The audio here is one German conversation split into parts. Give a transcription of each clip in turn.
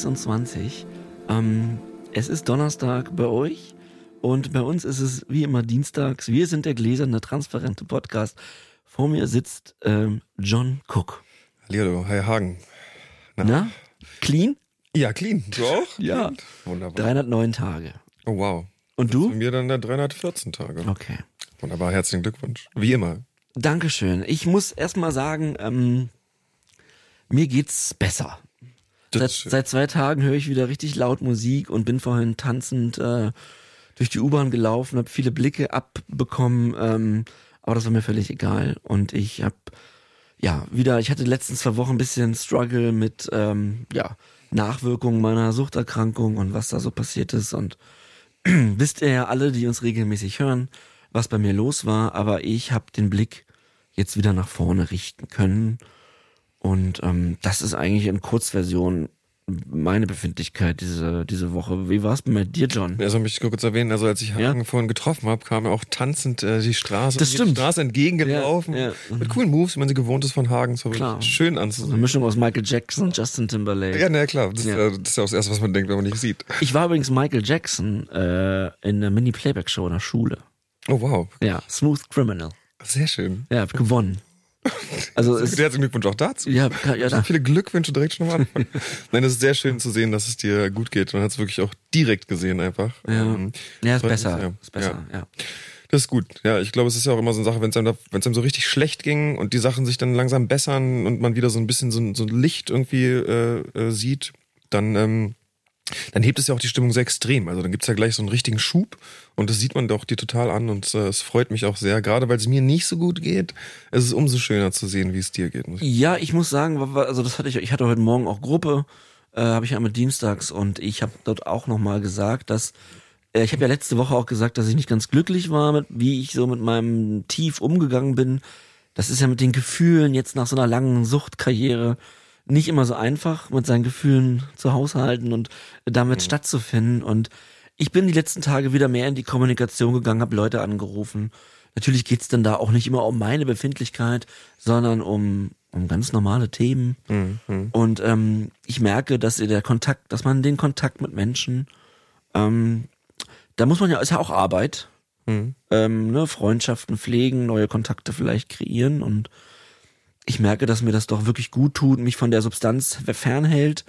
26. Ähm, es ist Donnerstag bei euch und bei uns ist es wie immer dienstags. Wir sind der gläserne, transparente Podcast. Vor mir sitzt ähm, John Cook. Hallo, Herr Hagen. Na? Na? Clean? Ja, clean. Du auch? Ja. Wunderbar. 309 Tage. Oh, wow. Und du? Bei mir dann der 314 Tage. Okay. Wunderbar, herzlichen Glückwunsch. Wie immer. Dankeschön. Ich muss erstmal sagen, ähm, mir geht's besser. Seit, seit, zwei Tagen höre ich wieder richtig laut Musik und bin vorhin tanzend äh, durch die U-Bahn gelaufen, habe viele Blicke abbekommen, ähm, aber das war mir völlig egal. Und ich habe ja wieder, ich hatte die letzten zwei Wochen ein bisschen Struggle mit ähm, ja Nachwirkungen meiner Suchterkrankung und was da so passiert ist. Und wisst ihr ja alle, die uns regelmäßig hören, was bei mir los war, aber ich habe den Blick jetzt wieder nach vorne richten können. Und ähm, das ist eigentlich in Kurzversion meine Befindlichkeit diese, diese Woche. Wie war es bei dir, John? Also möchte ich kurz erwähnen, also als ich Hagen ja? vorhin getroffen habe, kam er auch tanzend äh, die Straße, das stimmt. die Straße entgegengelaufen. Ja, ja. Mit coolen Moves, wie man sie gewohnt ist von Hagen. So klar. schön anzusehen. Eine Mischung aus Michael Jackson und Justin Timberlake. Ja, na klar. Das, ja. das ist ja auch das Erste, was man denkt, wenn man nicht sieht. Ich war übrigens Michael Jackson äh, in einer Mini-Playback-Show in der Schule. Oh, wow. Ja, Smooth Criminal. Sehr schön. Ja, hab gewonnen. Also es, herzlichen Glückwunsch auch dazu. Ja, ja so viele Glückwünsche direkt schon am Anfang. Nein, es ist sehr schön zu sehen, dass es dir gut geht. Man hat es wirklich auch direkt gesehen einfach. Ja, ähm, ja ist besser. Mich, ja. Ist besser, ja. ja. Das ist gut. Ja, ich glaube, es ist ja auch immer so eine Sache, wenn es einem, wenn's einem so richtig schlecht ging und die Sachen sich dann langsam bessern und man wieder so ein bisschen so, so Licht irgendwie äh, äh, sieht, dann ähm, dann hebt es ja auch die Stimmung sehr extrem. Also dann gibt's ja gleich so einen richtigen Schub und das sieht man doch dir total an und äh, es freut mich auch sehr, gerade weil es mir nicht so gut geht. Es ist umso schöner zu sehen, wie es dir geht. Ja, ich muss sagen, also das hatte ich, ich hatte heute Morgen auch Gruppe, äh, habe ich ja immer dienstags und ich habe dort auch nochmal gesagt, dass äh, ich habe ja letzte Woche auch gesagt, dass ich nicht ganz glücklich war, mit, wie ich so mit meinem Tief umgegangen bin. Das ist ja mit den Gefühlen jetzt nach so einer langen Suchtkarriere nicht immer so einfach, mit seinen Gefühlen zu haushalten und damit mhm. stattzufinden. Und ich bin die letzten Tage wieder mehr in die Kommunikation gegangen, habe Leute angerufen. Natürlich geht's dann da auch nicht immer um meine Befindlichkeit, sondern um, um ganz normale Themen. Mhm. Und ähm, ich merke, dass der Kontakt, dass man den Kontakt mit Menschen, ähm, da muss man ja, ist ja auch Arbeit. Mhm. Ähm, ne, Freundschaften pflegen, neue Kontakte vielleicht kreieren und ich merke, dass mir das doch wirklich gut tut, mich von der Substanz fernhält.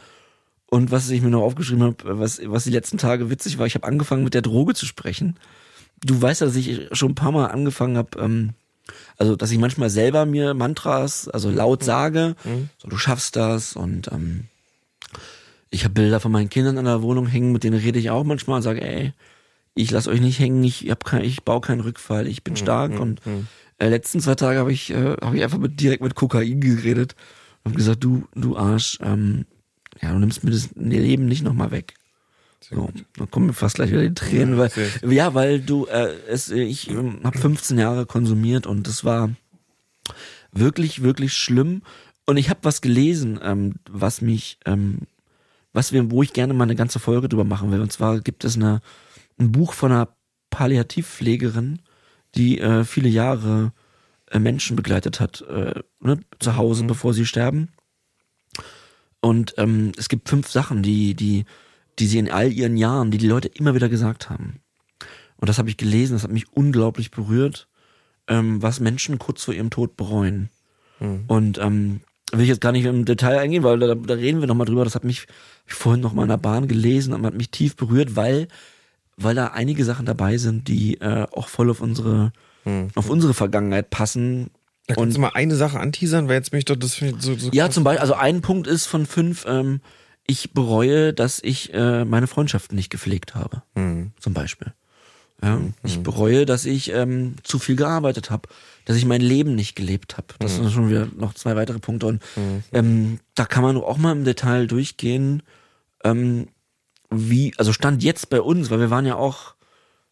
Und was ich mir noch aufgeschrieben habe, was, was die letzten Tage witzig war, ich habe angefangen mit der Droge zu sprechen. Du weißt ja, dass ich schon ein paar Mal angefangen habe, ähm, also dass ich manchmal selber mir Mantras, also laut mhm. sage, mhm. so du schaffst das und ähm, ich habe Bilder von meinen Kindern an der Wohnung hängen, mit denen rede ich auch manchmal und sage, ey, ich lass euch nicht hängen, ich hab kein, ich baue keinen Rückfall, ich bin mhm. stark mhm. und mhm letzten zwei Tage habe ich, äh, hab ich einfach mit, direkt mit Kokain geredet und gesagt, du, du Arsch, ähm, ja, du nimmst mir das Leben nicht nochmal weg. So, dann kommen mir fast gleich wieder die Tränen, weil ja, weil du äh, es ich ähm, habe 15 Jahre konsumiert und das war wirklich wirklich schlimm. Und ich habe was gelesen, ähm, was mich ähm, was wir wo ich gerne mal eine ganze Folge drüber machen will. Und zwar gibt es eine ein Buch von einer Palliativpflegerin, die äh, viele Jahre äh, Menschen begleitet hat, äh, ne, zu Hause, mhm. bevor sie sterben. Und ähm, es gibt fünf Sachen, die, die, die sie in all ihren Jahren, die die Leute immer wieder gesagt haben. Und das habe ich gelesen, das hat mich unglaublich berührt, ähm, was Menschen kurz vor ihrem Tod bereuen. Mhm. Und ähm, will ich jetzt gar nicht im Detail eingehen, weil da, da reden wir nochmal drüber. Das hat mich ich vorhin noch mal in der Bahn gelesen und hat mich tief berührt, weil weil da einige Sachen dabei sind, die äh, auch voll auf unsere, hm. auf unsere Vergangenheit passen. Da kannst du mal eine Sache anteasern, weil jetzt mich doch das so, so Ja, zum Beispiel, also ein Punkt ist von fünf, ähm, ich bereue, dass ich äh, meine Freundschaften nicht gepflegt habe. Hm. Zum Beispiel. Ja, hm. Ich hm. bereue, dass ich ähm, zu viel gearbeitet habe, dass ich mein Leben nicht gelebt habe. Das hm. sind schon wieder noch zwei weitere Punkte. Und hm. ähm, da kann man auch mal im Detail durchgehen. Ähm, wie, also stand jetzt bei uns, weil wir waren ja auch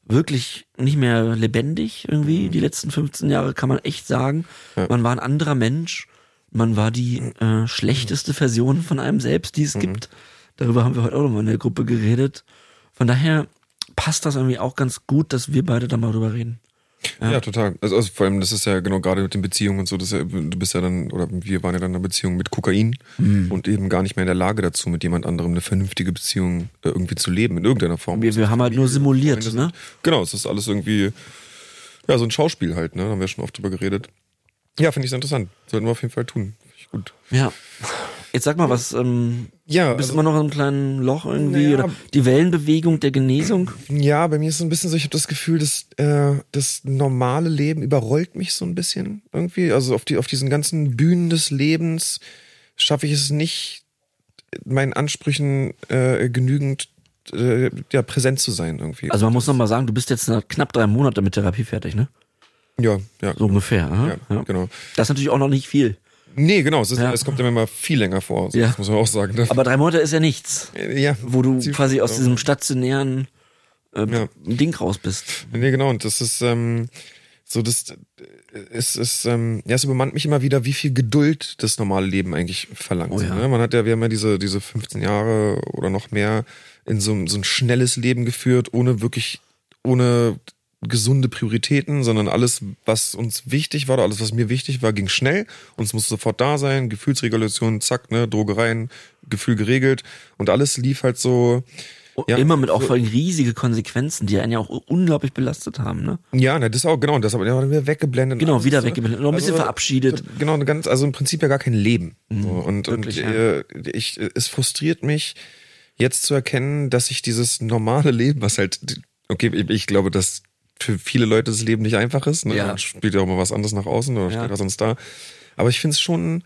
wirklich nicht mehr lebendig irgendwie. Mhm. Die letzten 15 Jahre kann man echt sagen. Ja. Man war ein anderer Mensch. Man war die äh, schlechteste Version von einem selbst, die es mhm. gibt. Darüber haben wir heute auch nochmal in der Gruppe geredet. Von daher passt das irgendwie auch ganz gut, dass wir beide da mal drüber reden. Ja, total. Also, also vor allem, das ist ja genau gerade mit den Beziehungen und so, das ist ja, du bist ja dann, oder wir waren ja dann in einer Beziehung mit Kokain Mhm. und eben gar nicht mehr in der Lage dazu, mit jemand anderem eine vernünftige Beziehung äh, irgendwie zu leben, in irgendeiner Form. Wir, wir haben halt nur simuliert, ne? Genau, es ist alles irgendwie, ja, so ein Schauspiel halt, ne? Da haben wir schon oft drüber geredet. Ja, finde ich sehr interessant. Sollten wir auf jeden Fall tun. Finde ich gut. Ja. Jetzt sag mal was, ähm, Ja, du bist also- immer noch in einem kleinen Loch irgendwie Naja. oder die Wellenbewegung der Genesung? Ja, bei mir ist es ein bisschen so, ich habe das Gefühl, dass äh, das normale Leben überrollt mich so ein bisschen irgendwie. Also auf, die, auf diesen ganzen Bühnen des Lebens schaffe ich es nicht, meinen Ansprüchen äh, genügend äh, ja, präsent zu sein irgendwie. Also man muss noch mal sagen, du bist jetzt knapp drei Monate mit Therapie fertig, ne? ja, ja, So ungefähr. aha, ja, ja. genau. Das ist natürlich auch noch nicht viel. Nee, genau, es, ist, Ja. es kommt immer mal viel länger vor, Ja. das muss man auch sagen. Ne? Aber drei Monate ist ja nichts, ja, wo du quasi aus diesem stationären äh, Ja. Ding raus bist. Nee, genau, und das ist ähm, so, das äh, es ist, ähm, ja, es übermannt mich immer wieder, wie viel Geduld das normale Leben eigentlich verlangt. Oh ja. ne? Man hat ja, wir haben ja diese, diese 15 Jahre oder noch mehr in so, so ein schnelles Leben geführt, ohne wirklich, ohne gesunde Prioritäten, sondern alles, was uns wichtig war, oder alles, was mir wichtig war, ging schnell und es musste sofort da sein, Gefühlsregulation, zack, ne, Drogereien, Gefühl geregelt und alles lief halt so, Ja, Immer mit auch so- vor allem riesige Konsequenzen, die einen ja auch unglaublich belastet haben, ne? Ja, ne, das auch, genau, das ja, wieder weggeblendet. Genau, wieder ne? weggeblendet, noch ein bisschen verabschiedet. Genau, ganz, also im Prinzip ja gar kein Leben. So, und wirklich, und äh, ich, es frustriert mich, jetzt zu erkennen, dass ich dieses normale Leben, was halt, okay, ich glaube, dass für viele Leute das Leben nicht einfach ist. Ne? Ja. Man spielt ja auch mal was anderes nach außen oder Ja. steht was sonst da. Aber ich finde es schon,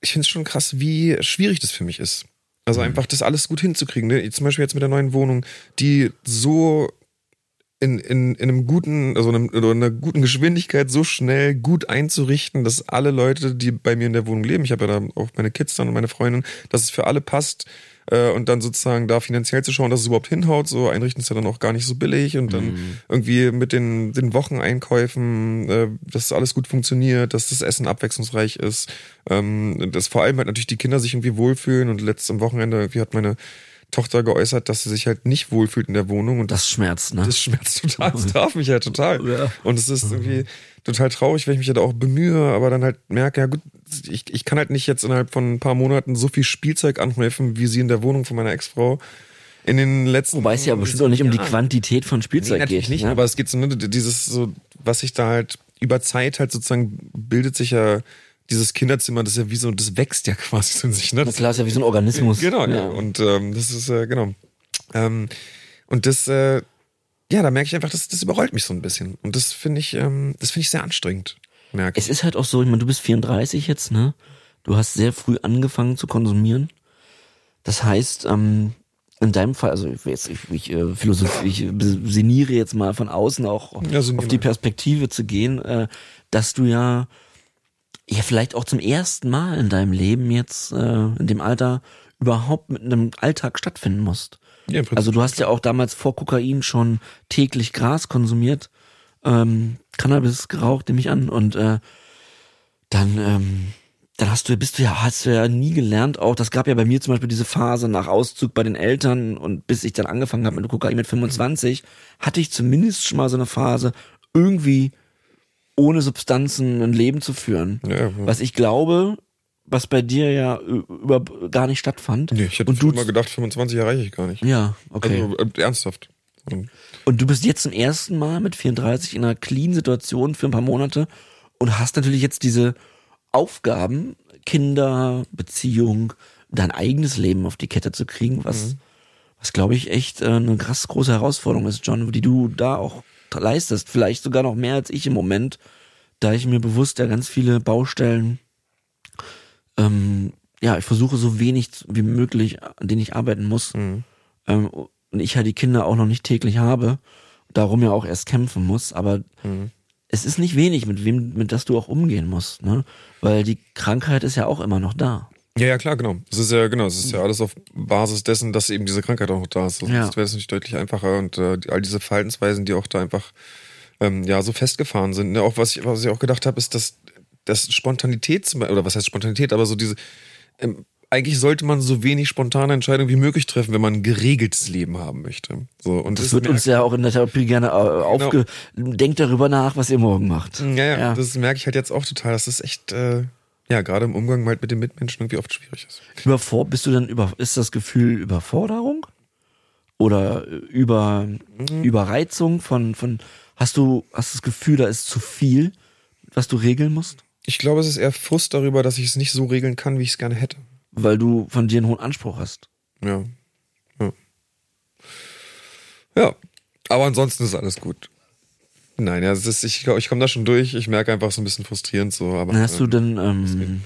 ich finde es schon krass, wie schwierig das für mich ist. Mhm. Also einfach das alles gut hinzukriegen. Ne? Zum Beispiel jetzt mit der neuen Wohnung, die so in, in, in einem guten, also in, einem, in einer guten Geschwindigkeit so schnell gut einzurichten, dass alle Leute, die bei mir in der Wohnung leben, ich habe ja da auch meine Kids dann und meine Freundin, dass es für alle passt äh, und dann sozusagen da finanziell zu schauen, dass es überhaupt hinhaut. So einrichten ist ja dann auch gar nicht so billig. Und dann irgendwie mit den, den Wocheneinkäufen, äh, dass alles gut funktioniert, dass das Essen abwechslungsreich ist, ähm, dass vor allem halt natürlich die Kinder sich irgendwie wohlfühlen. Und letztes am Wochenende irgendwie hat meine Tochter geäußert, dass sie sich halt nicht wohlfühlt in der Wohnung und Das schmerzt, ne? das schmerzt total, das traf mich halt total. Ja. Und es ist irgendwie total traurig, wenn ich mich ja da auch bemühe, aber dann halt merke, ja gut, ich, ich kann halt nicht jetzt innerhalb von ein paar Monaten so viel Spielzeug anhäufen, wie sie in der Wohnung von meiner Ex-Frau in den letzten Wobei es ja bestimmt auch nicht um die Quantität von Nee, Spielzeug natürlich geht. nicht, ne? aber es geht so, ne, dieses so, was sich da halt über Zeit halt sozusagen bildet sich ja dieses Kinderzimmer, das ist ja wie so, das wächst ja quasi so in sich, ne? Klar, ist ja wie so ein Organismus. Genau, ja. ja. Und ähm, das ist, äh, genau. Ähm, und das, äh, ja, da merke ich einfach, das, das überrollt mich so ein bisschen. Und das finde ich, ähm, das finde ich sehr anstrengend. Merke Es ist halt auch so, ich meine, du bist 34 jetzt, ne? Du hast sehr früh angefangen zu konsumieren. Das heißt, ähm, in deinem Fall, also ich, jetzt, ich, ich, äh, ich sinniere jetzt mal von außen auch Ja, auf die. Perspektive zu gehen, äh, dass du ja, ja vielleicht auch zum ersten Mal in deinem Leben jetzt, äh, in dem Alter, überhaupt mit einem Alltag stattfinden musst. Ja. Also du hast ja auch damals vor Kokain schon täglich Gras konsumiert, ähm, Cannabis geraucht, nehme ich an, und äh, dann, ähm, dann hast du, bist du ja, hast du ja nie gelernt auch, das gab ja bei mir zum Beispiel diese Phase nach Auszug bei den Eltern und bis ich dann angefangen habe mit Kokain mit 25, hatte ich zumindest schon mal so eine Phase, irgendwie ohne Substanzen ein Leben zu führen. Ja. Was ich glaube, was bei dir ja über gar nicht stattfand. nee, ich hätte und du, mal gedacht, 25 erreiche ich gar nicht. ja, okay. Also äh, ernsthaft. Und, du bist jetzt zum ersten Mal mit 34 in einer clean Situation für ein paar Monate und hast natürlich jetzt diese Aufgaben, Kinder, Beziehung, dein eigenes Leben auf die Kette zu kriegen, was, was glaube ich echt äh, eine krass große Herausforderung ist, John, die du da auch leistest. Vielleicht sogar noch mehr als ich im Moment, da ich mir bewusst ja ganz viele Baustellen, ähm, ja, ich versuche so wenig wie möglich, an denen ich arbeiten muss. Mhm. Ähm, und ich ja die Kinder auch noch nicht täglich habe, darum ja auch erst kämpfen muss, aber Mhm. es ist nicht wenig, mit wem, mit das du auch umgehen musst, ne? Weil die Krankheit ist ja auch immer noch da. Ja, ja, klar, genau. Das ist ja, genau, es ist ja alles auf Basis dessen, dass eben diese Krankheit auch noch da ist. Sonst Ja. wäre es natürlich deutlich einfacher und äh, all diese Verhaltensweisen, die auch da einfach ähm, ja so festgefahren sind. Ne? Auch was ich, was ich auch gedacht habe, ist, dass, dass Spontanität oder was heißt Spontanität, aber so diese ähm, eigentlich sollte man so wenig spontane Entscheidungen wie möglich treffen, wenn man ein geregeltes Leben haben möchte. So, und das, das wird uns ja auch in der Therapie gerne äh, aufge... Genau. Denkt darüber nach, was ihr morgen macht. Ja, ja, ja, das merke ich halt jetzt auch total. Das ist echt, äh, ja, gerade im Umgang halt mit den Mitmenschen irgendwie oft schwierig ist. Überfor bist du dann über, ist das Gefühl Überforderung? Oder über, mhm. Überreizung von, von, hast du, hast das Gefühl, da ist zu viel, was du regeln musst? Ich glaube, es ist eher Frust darüber, dass ich es nicht so regeln kann, wie ich es gerne hätte. Weil du von dir einen hohen Anspruch hast. Ja. Ja. Ja. Aber ansonsten ist alles gut. Nein, ja, ist, ich, ich komme da schon durch. Ich merke einfach so ein bisschen frustrierend so. Aber, hast du denn ähm,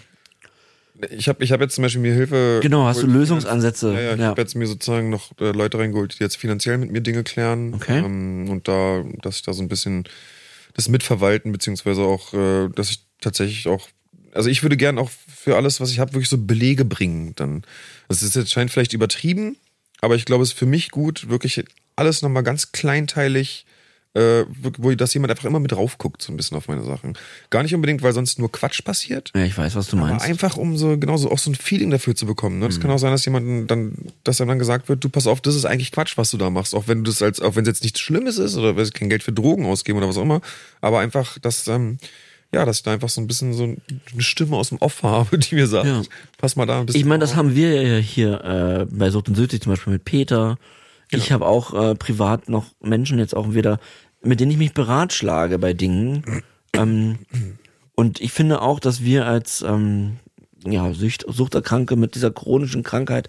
ich habe ich hab jetzt zum Beispiel mir Hilfe. Genau, hast du Lösungsansätze? Ja, ja, ich ja. habe jetzt mir sozusagen noch äh, Leute reingeholt, die jetzt finanziell mit mir Dinge klären. Okay. Ähm, und da, dass ich da so ein bisschen das mitverwalten, beziehungsweise auch, äh, dass ich tatsächlich auch, also ich würde gern auch für alles, was ich habe, wirklich so Belege bringen. Dann, das ist jetzt scheint vielleicht übertrieben, aber ich glaube, es ist für mich gut, wirklich alles nochmal ganz kleinteilig äh, wo dass jemand einfach immer mit drauf guckt, so ein bisschen auf meine Sachen. Gar nicht unbedingt, weil sonst nur Quatsch passiert. Ja, ich weiß, was du meinst. Aber einfach, um so genauso auch so ein Feeling dafür zu bekommen. Ne? Das mhm. kann auch sein, dass jemand dann, dass einem dann gesagt wird, du pass auf, das ist eigentlich Quatsch, was du da machst. Auch wenn du das als, auch wenn es jetzt nichts Schlimmes ist oder weil kein Geld für Drogen ausgeben oder was auch immer. Aber einfach, dass, ähm, ja, dass ich da einfach so ein bisschen so eine Stimme aus dem Off habe, die mir sagt, ja. pass mal da ein bisschen. Ich meine, das haben wir ja hier äh, bei Sucht und Süchtig zum Beispiel mit Peter. Genau. Ich habe auch äh, privat noch Menschen jetzt auch wieder mit denen ich mich beratschlage bei Dingen. Ähm, und ich finde auch, dass wir als ähm, ja, Sucht, Suchterkranke mit dieser chronischen Krankheit,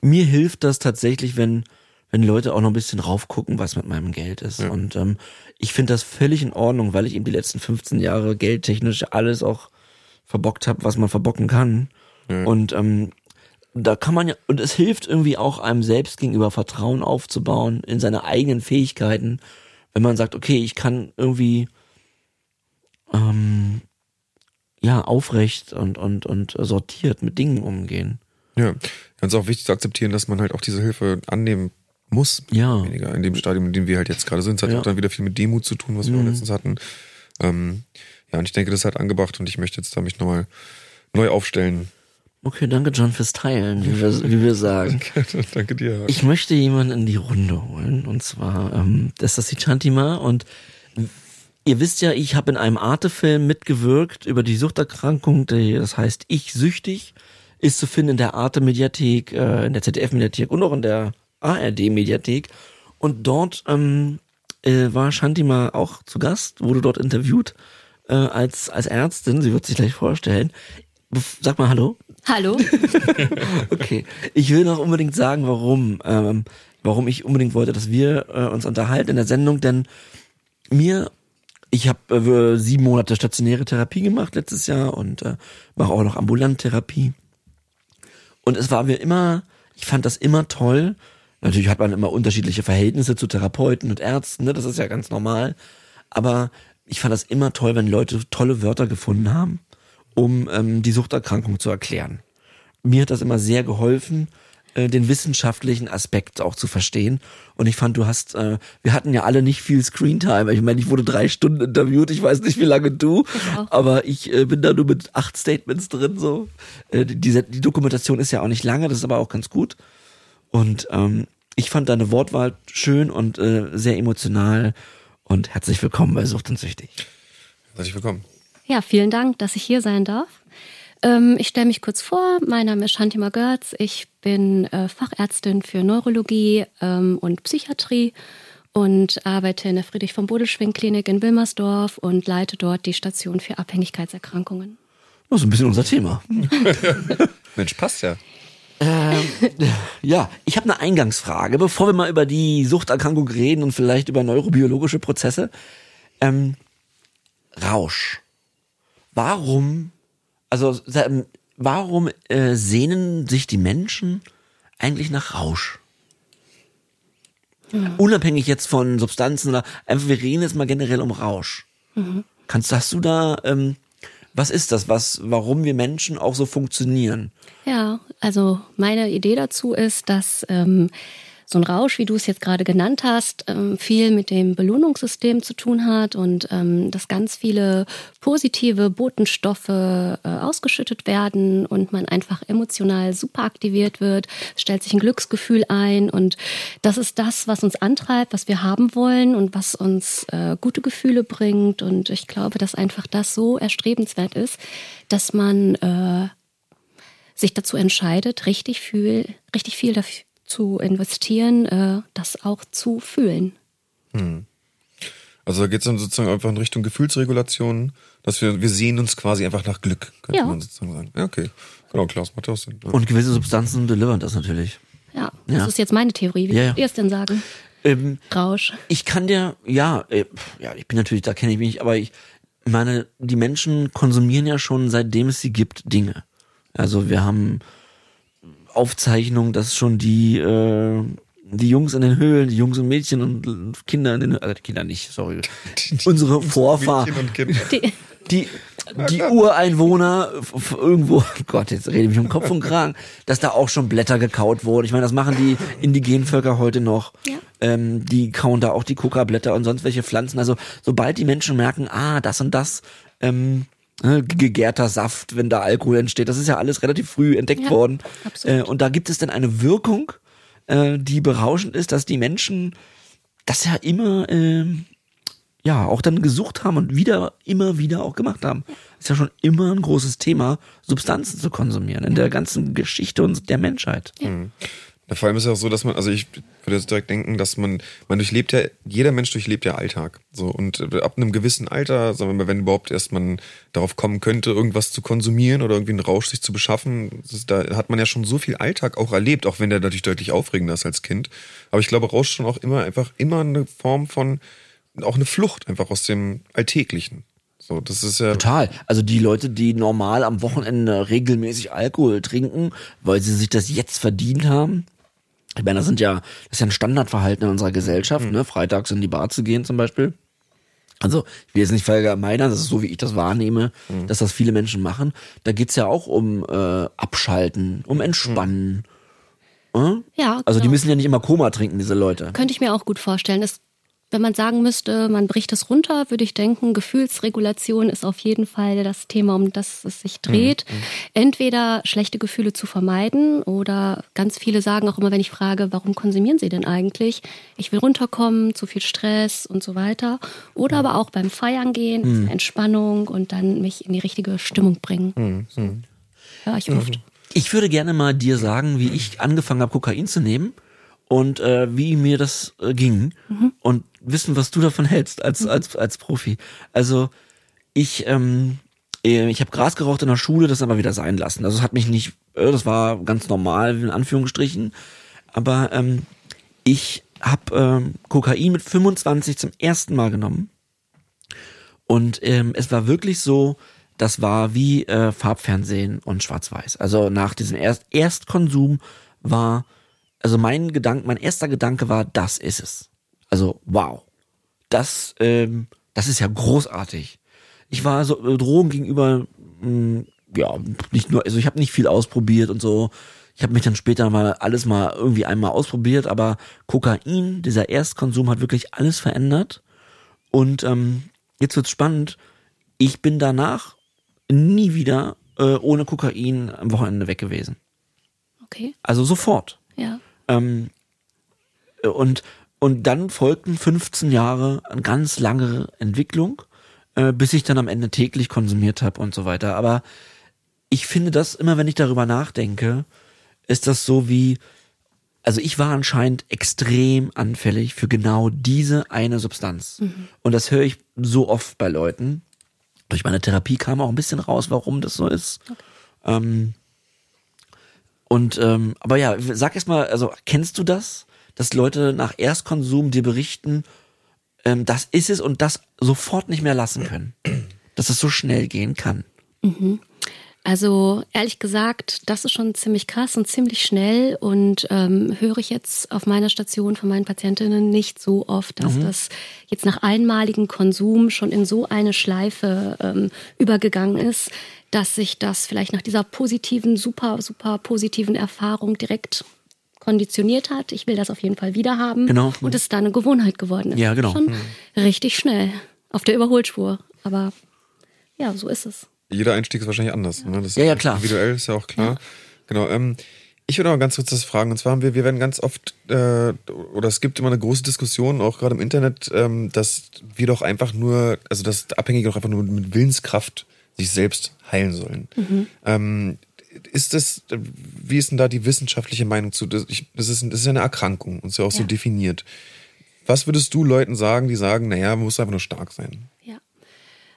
mir hilft das tatsächlich, wenn, wenn Leute auch noch ein bisschen raufgucken, was mit meinem Geld ist. Ja. Und ähm, ich finde das völlig in Ordnung, weil ich eben die letzten 15 Jahre geldtechnisch alles auch verbockt habe, was man verbocken kann. Ja. Und ähm, da kann man ja, und es hilft irgendwie auch einem selbst gegenüber Vertrauen aufzubauen in seine eigenen Fähigkeiten wenn man sagt, okay, ich kann irgendwie ähm, ja aufrecht und und und sortiert mit Dingen umgehen. Ja, ganz auch wichtig zu akzeptieren, dass man halt auch diese Hilfe annehmen muss. Ja. Weniger in dem Stadium, in dem wir halt jetzt gerade sind. Es hat ja. auch dann wieder viel mit Demut zu tun, was wir mhm. letztens hatten. Ähm, ja, und ich denke, das hat angebracht und ich möchte jetzt da mich nochmal neu aufstellen Okay, danke John fürs Teilen, wie wir, wie wir sagen. danke, danke dir. Ich möchte jemanden in die Runde holen und zwar ähm, das ist die Chantima und ihr wisst ja, ich habe in einem Arte-Film mitgewirkt über die Suchterkrankung, die, das heißt Ich süchtig, ist zu finden in der Arte-Mediathek, äh, in der ZDF-Mediathek und auch in der ARD-Mediathek und dort ähm, äh, war Shantima auch zu Gast, wurde dort interviewt äh, als als Ärztin, sie wird sich gleich vorstellen. Sag mal Hallo. Hallo. okay. Ich will noch unbedingt sagen, warum, ähm, warum ich unbedingt wollte, dass wir äh, uns unterhalten in der Sendung, denn mir, ich habe äh, sieben Monate stationäre Therapie gemacht letztes Jahr und äh, mache auch noch ambulant Therapie. Und es war mir immer, ich fand das immer toll. Natürlich hat man immer unterschiedliche Verhältnisse zu Therapeuten und Ärzten, ne? das ist ja ganz normal. Aber ich fand das immer toll, wenn Leute tolle Wörter gefunden haben um ähm, die Suchterkrankung zu erklären. Mir hat das immer sehr geholfen, äh, den wissenschaftlichen Aspekt auch zu verstehen. Und ich fand, du hast, äh, wir hatten ja alle nicht viel Screentime. Ich meine, ich wurde drei Stunden interviewt, ich weiß nicht, wie lange du, aber ich äh, bin da nur mit acht Statements drin. So, äh, die, die Dokumentation ist ja auch nicht lange, das ist aber auch ganz gut. Und ähm, ich fand deine Wortwahl schön und äh, sehr emotional. Und herzlich willkommen bei Sucht und Süchtig. Herzlich willkommen. Ja, vielen Dank, dass ich hier sein darf. Ähm, ich stelle mich kurz vor. Mein Name ist Shantima Görz. Ich bin äh, Fachärztin für Neurologie ähm, und Psychiatrie und arbeite in der Friedrich von Bodelschwing Klinik in Wilmersdorf und leite dort die Station für Abhängigkeitserkrankungen. Das ist ein bisschen unser Thema. Mensch, passt ja. Ähm, ja, ich habe eine Eingangsfrage, bevor wir mal über die Suchterkrankung reden und vielleicht über neurobiologische Prozesse. Ähm, Rausch warum, also warum äh, sehnen sich die Menschen eigentlich nach Rausch? Ja. Unabhängig jetzt von Substanzen oder einfach, wir reden jetzt mal generell um Rausch. Mhm. Kannst, hast du da, ähm, was ist das, was, warum wir Menschen auch so funktionieren? Ja, also meine Idee dazu ist, dass ähm, so ein Rausch, wie du es jetzt gerade genannt hast, ähm, viel mit dem Belohnungssystem zu tun hat und ähm, dass ganz viele positive Botenstoffe äh, ausgeschüttet werden und man einfach emotional super aktiviert wird, stellt sich ein Glücksgefühl ein und das ist das, was uns antreibt, was wir haben wollen und was uns äh, gute Gefühle bringt. Und ich glaube, dass einfach das so erstrebenswert ist, dass man äh, sich dazu entscheidet, richtig viel, richtig viel dafür zu investieren, äh, das auch zu fühlen. Hm. Also da geht es dann sozusagen einfach in Richtung Gefühlsregulation, dass wir, wir sehen uns quasi einfach nach Glück, könnte Ja. man sozusagen sagen. Ja, okay. Genau, Klaus macht auch Sinn. Ja. Und gewisse Substanzen delivern das natürlich. Ja, das Ja. ist jetzt meine Theorie. Wie Ja, ja. würdet ihr es denn sagen? Ähm, Rausch. ich kann dir, ja, äh, ja, ich bin natürlich, da kenne ich mich nicht, aber ich meine, die Menschen konsumieren ja schon seitdem es sie gibt Dinge. Also wir haben Aufzeichnungen, dass schon die äh, die Jungs in den Höhlen, die Jungs und Mädchen und Kinder in den Höhlen, also Kinder nicht, sorry, unsere Vorfahren. Die, die, die Ureinwohner irgendwo, oh Gott, jetzt rede ich mich um Kopf und Kragen, dass da auch schon Blätter gekaut wurden. Ich meine, das machen die indigenen Völker heute noch. Ja. Ähm, die kauen da auch die Coca-Blätter und sonst welche Pflanzen. Also sobald die Menschen merken, ah, das und das, ähm, ne, gegärter Saft, wenn da Alkohol entsteht, das ist ja alles relativ früh entdeckt Ja, worden. absolut. Äh, und da gibt es dann eine Wirkung, äh, die berauschend ist, dass die Menschen das ja immer ähm, ja auch dann gesucht haben und wieder immer wieder auch gemacht haben. Ist ja schon immer ein großes Thema, Substanzen zu konsumieren in der ganzen Geschichte und der Menschheit. Ja, vor allem ist ja auch so, dass man, also ich würde jetzt direkt denken, dass man, man durchlebt ja, jeder Mensch durchlebt ja Alltag. So, und äh, ab einem gewissen Alter, sagen wir mal, wenn überhaupt erst man darauf kommen könnte, irgendwas zu konsumieren oder irgendwie einen Rausch sich zu beschaffen, ist, da hat man ja schon so viel Alltag auch erlebt, auch wenn der natürlich deutlich aufregender ist als Kind. Aber ich glaube, Rausch schon auch immer einfach immer eine Form von, auch eine Flucht einfach aus dem Alltäglichen. So, das ist ja. Total. Also die Leute, die normal am Wochenende regelmäßig Alkohol trinken, weil sie sich das jetzt verdient haben. Ich meine, das sind ja, das ist ja ein Standardverhalten in unserer Gesellschaft, ne? Freitags in die Bar zu gehen zum Beispiel. Also, ich will jetzt nicht verallgemeinern, das ist so, wie ich das wahrnehme, dass das viele Menschen machen. Da geht's ja auch um äh, Abschalten, um Entspannen. Äh? ja, Also die genau. müssen ja nicht immer Koma trinken, diese Leute. Könnte ich mir auch gut vorstellen. Es, wenn man sagen müsste, man bricht es runter, würde ich denken, Gefühlsregulation ist auf jeden Fall das Thema, um das es sich dreht. Entweder schlechte Gefühle zu vermeiden oder ganz viele sagen auch immer, wenn ich frage, warum konsumieren sie denn eigentlich? Ich will runterkommen, zu viel Stress und so weiter. Oder aber auch beim Feiern gehen, Entspannung und dann mich in die richtige Stimmung bringen. Ja, ich oft. Ich würde gerne mal dir sagen, wie ich angefangen habe, Kokain zu nehmen und äh, wie mir das äh, ging und wissen, was du davon hältst als als als Profi. Also ich ähm, äh, ich habe Gras geraucht in der Schule, das aber wieder sein lassen. Also es hat mich nicht, äh, das war ganz normal in Anführungsstrichen, aber ähm, ich habe ähm, Kokain mit 25 zum ersten Mal genommen und ähm, es war wirklich so, das war wie äh, Farbfernsehen und Schwarz-Weiß. Also nach diesem Erst Erstkonsum war, also mein Gedanke, mein erster Gedanke war, das ist es. Also wow, das, ähm, das ist ja großartig. Ich war so äh, Drogen gegenüber, mh, ja, nicht nur, also ich habe nicht viel ausprobiert und so. Ich habe mich dann später mal alles mal irgendwie einmal ausprobiert, aber Kokain, dieser Erstkonsum hat wirklich alles verändert. Und ähm, jetzt wird's spannend. Ich bin danach nie wieder äh, ohne Kokain am Wochenende weg gewesen. Okay, Also sofort. ja. Ähm, äh, und, und dann folgten 15 Jahre eine ganz lange Entwicklung, äh, bis ich dann am Ende täglich konsumiert habe und so weiter. Aber ich finde das immer, wenn ich darüber nachdenke, ist das so wie, also ich war anscheinend extrem anfällig für genau diese eine Substanz. Und das höre ich so oft bei Leuten. Durch meine Therapie kam auch ein bisschen raus, warum das so ist. Ähm, und ähm, aber ja, sag erst mal, also kennst du das, dass Leute nach Erstkonsum dir berichten, ähm, das ist es und das sofort nicht mehr lassen können, dass es so schnell gehen kann. Also ehrlich gesagt, das ist schon ziemlich krass und ziemlich schnell und ähm, höre ich jetzt auf meiner Station von meinen Patientinnen nicht so oft, dass das jetzt nach einmaligem Konsum schon in so eine Schleife ähm, übergegangen ist, dass sich das vielleicht nach dieser positiven, super, super positiven Erfahrung direkt konditioniert hat, ich will das auf jeden Fall wieder haben. Genau. Und es dann eine Gewohnheit geworden ist. Ja, genau. Schon richtig schnell. Auf der Überholspur. Aber ja, so ist es. Jeder Einstieg ist wahrscheinlich anders. Ne? Das Ja, ja, klar. Individuell ist ja auch klar. Genau. Ähm, ich würde aber ganz kurz das fragen. Und zwar haben wir, wir werden ganz oft, äh, oder es gibt immer eine große Diskussion, auch gerade im Internet, ähm, dass wir doch einfach nur, also dass Abhängige doch einfach nur mit Willenskraft sich selbst heilen sollen. Ähm, ist das, wie ist denn da die wissenschaftliche Meinung zu? Das, ich, das, ist, das ist ja eine Erkrankung und ist ja auch so Ja. definiert. Was würdest du Leuten sagen, die sagen, naja, man muss einfach nur stark sein?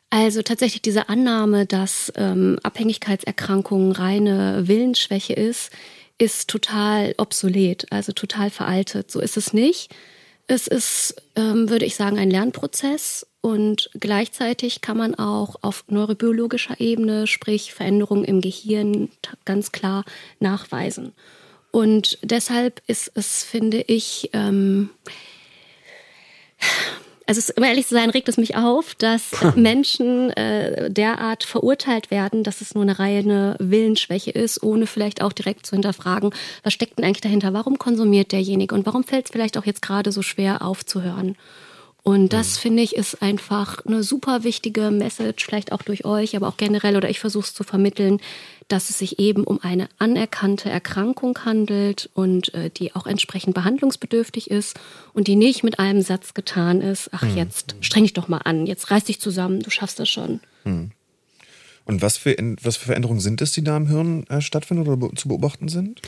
Also tatsächlich diese Annahme, dass ähm, Abhängigkeitserkrankungen reine Willensschwäche ist, ist total obsolet, also total veraltet. So ist es nicht. Es ist, ähm, würde ich sagen, ein Lernprozess und gleichzeitig kann man auch auf neurobiologischer Ebene, sprich Veränderungen im Gehirn, ganz klar nachweisen. Und deshalb ist es, finde ich, ähm, also um ehrlich zu sein, regt es mich auf, dass Menschen äh, derart verurteilt werden, dass es nur eine reine Willensschwäche ist, ohne vielleicht auch direkt zu hinterfragen, was steckt denn eigentlich dahinter? Warum konsumiert derjenige und warum fällt es vielleicht auch jetzt gerade so schwer aufzuhören? Und das finde ich ist einfach eine super wichtige Message, vielleicht auch durch euch, aber auch generell oder ich versuche es zu vermitteln, dass es sich eben um eine anerkannte Erkrankung handelt und äh, die auch entsprechend behandlungsbedürftig ist und die nicht mit einem Satz getan ist, ach jetzt streng dich doch mal an, jetzt reiß dich zusammen, du schaffst das schon. Und was für, was für Veränderungen sind es, die da im Hirn äh, stattfinden oder be zu beobachten sind?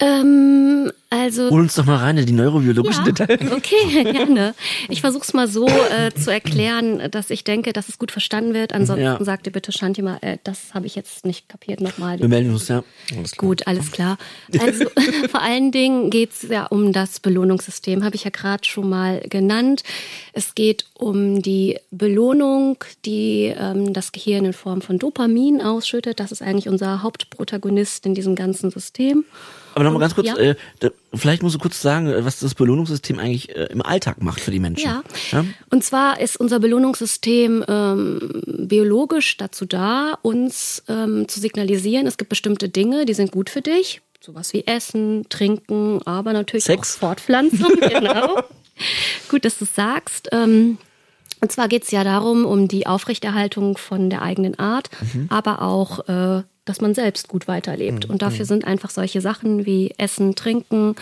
Ähm, also Hol uns doch mal rein in die neurobiologischen Details. Okay, gerne. Ich versuche es mal so äh, zu erklären, dass ich denke, dass es gut verstanden wird. Ansonsten Ja. sagt ihr bitte Shanti mal, äh, das habe ich jetzt nicht kapiert nochmal. Wir melden uns, ja. Alles. Gut, alles klar. Also vor allen Dingen geht's ja um das Belohnungssystem, habe ich ja gerade schon mal genannt. Es geht um die Belohnung, die ähm, das Gehirn in Form von Dopamin ausschüttet. Das ist eigentlich unser Hauptprotagonist in diesem ganzen System. Aber nochmal ganz kurz, Ja. äh, da, vielleicht musst du kurz sagen, äh, was das Belohnungssystem eigentlich äh, im Alltag macht für die Menschen. Ja. ja? Und zwar ist unser Belohnungssystem ähm, biologisch dazu da, uns ähm, zu signalisieren, es gibt bestimmte Dinge, die sind gut für dich. Sowas wie Essen, Trinken, aber natürlich Sex. auch Fortpflanzung. genau. Gut, dass du es sagst. Ähm, und zwar geht es ja darum, um die Aufrechterhaltung von der eigenen Art, aber auch, äh, dass man selbst gut weiterlebt. Und dafür sind einfach solche Sachen wie Essen, Trinken,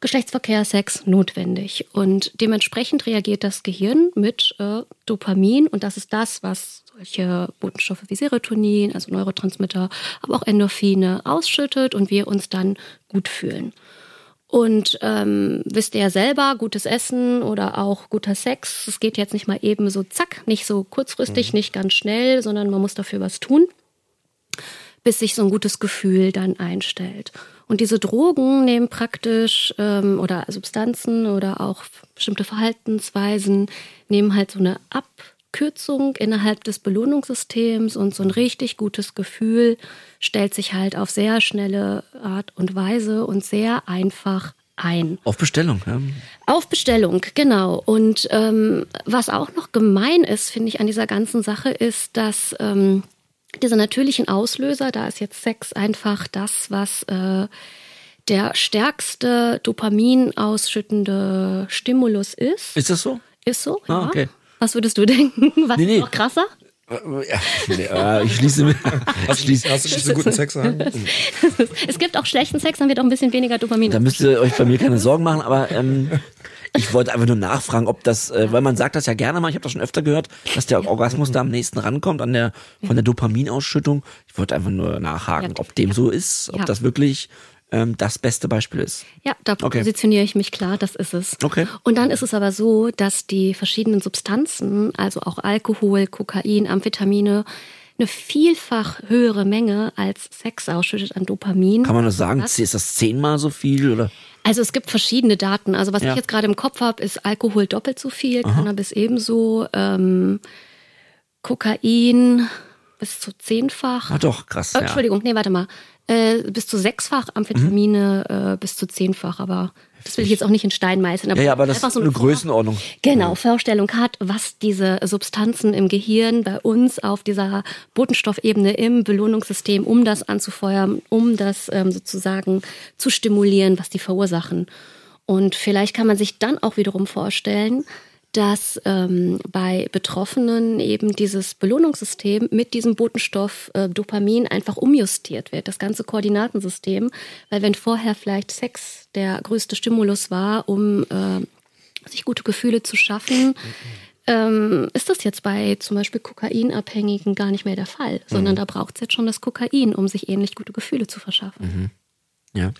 Geschlechtsverkehr, Sex notwendig. Und dementsprechend reagiert das Gehirn mit äh, Dopamin. Und das ist das, was solche Botenstoffe wie Serotonin, also Neurotransmitter, aber auch Endorphine ausschüttet und wir uns dann gut fühlen. Und ähm, wisst ihr ja selber, gutes Essen oder auch guter Sex, es geht jetzt nicht mal eben so zack, nicht so kurzfristig, nicht ganz schnell, sondern man muss dafür was tun, bis sich so ein gutes Gefühl dann einstellt. Und diese Drogen nehmen praktisch ähm, oder Substanzen oder auch bestimmte Verhaltensweisen nehmen halt so eine Abkürzung innerhalb des Belohnungssystems und so ein richtig gutes Gefühl stellt sich halt auf sehr schnelle Art und Weise und sehr einfach ein. Auf Bestellung, ja. Auf Bestellung, genau. Und ähm, was auch noch gemein ist, finde ich, an dieser ganzen Sache, ist, dass ähm, diese natürlichen Auslöser, da ist jetzt Sex einfach das, was äh, der stärkste Dopamin ausschüttende Stimulus ist. Ist das so? Ist so, Ah, ja. okay. Was würdest du denken? Was Nee, nee. ist noch krasser? Ja, ja ich schließe mit. Hast, du- hast du nicht so guten Sex sagen? Es gibt auch schlechten Sex, dann wird auch ein bisschen weniger Dopamin. Da müsst ihr euch bei mir keine Sorgen machen, aber ähm, ich wollte einfach nur nachfragen, ob das, äh, weil man sagt das ja gerne mal, ich habe das schon öfter gehört, dass der Orgasmus da am nächsten rankommt an der von der Dopaminausschüttung. Ich wollte einfach nur nachhaken, ob dem so ist, ob das wirklich ähm, das beste Beispiel ist. Ja, da Okay. positioniere ich mich klar, das ist es. Okay. Und dann ist es aber so, dass die verschiedenen Substanzen, also auch Alkohol, Kokain, Amphetamine, eine vielfach höhere Menge als Sex ausschüttet an Dopamin. Kann man das sagen? Ist das zehnmal so viel oder? Also es gibt verschiedene Daten. Also was Ja. ich jetzt gerade im Kopf habe, ist Alkohol doppelt so viel, Cannabis ebenso, ähm, Kokain bis zu zehnfach. Ah, doch, krass. Ja. Entschuldigung, nee, warte mal. Äh, bis zu sechsfach, Amphetamine äh, bis zu zehnfach, aber das will ich jetzt auch nicht in Stein meißeln, aber, ja, ja, aber das ist so eine, eine Größenordnung. Genau, Vorstellung hat, was diese Substanzen im Gehirn bei uns auf dieser Botenstoffebene im Belohnungssystem, um das anzufeuern, um das ähm, sozusagen zu stimulieren, was die verursachen. Und vielleicht kann man sich dann auch wiederum vorstellen, dass ähm, bei Betroffenen eben dieses Belohnungssystem mit diesem Botenstoff äh, Dopamin einfach umjustiert wird, das ganze Koordinatensystem. Weil wenn vorher vielleicht Sex der größte Stimulus war, um äh, sich gute Gefühle zu schaffen, ähm, ist das jetzt bei zum Beispiel Kokainabhängigen gar nicht mehr der Fall, sondern mhm. da braucht es jetzt schon das Kokain, um sich ähnlich gute Gefühle zu verschaffen. Mhm. Ja.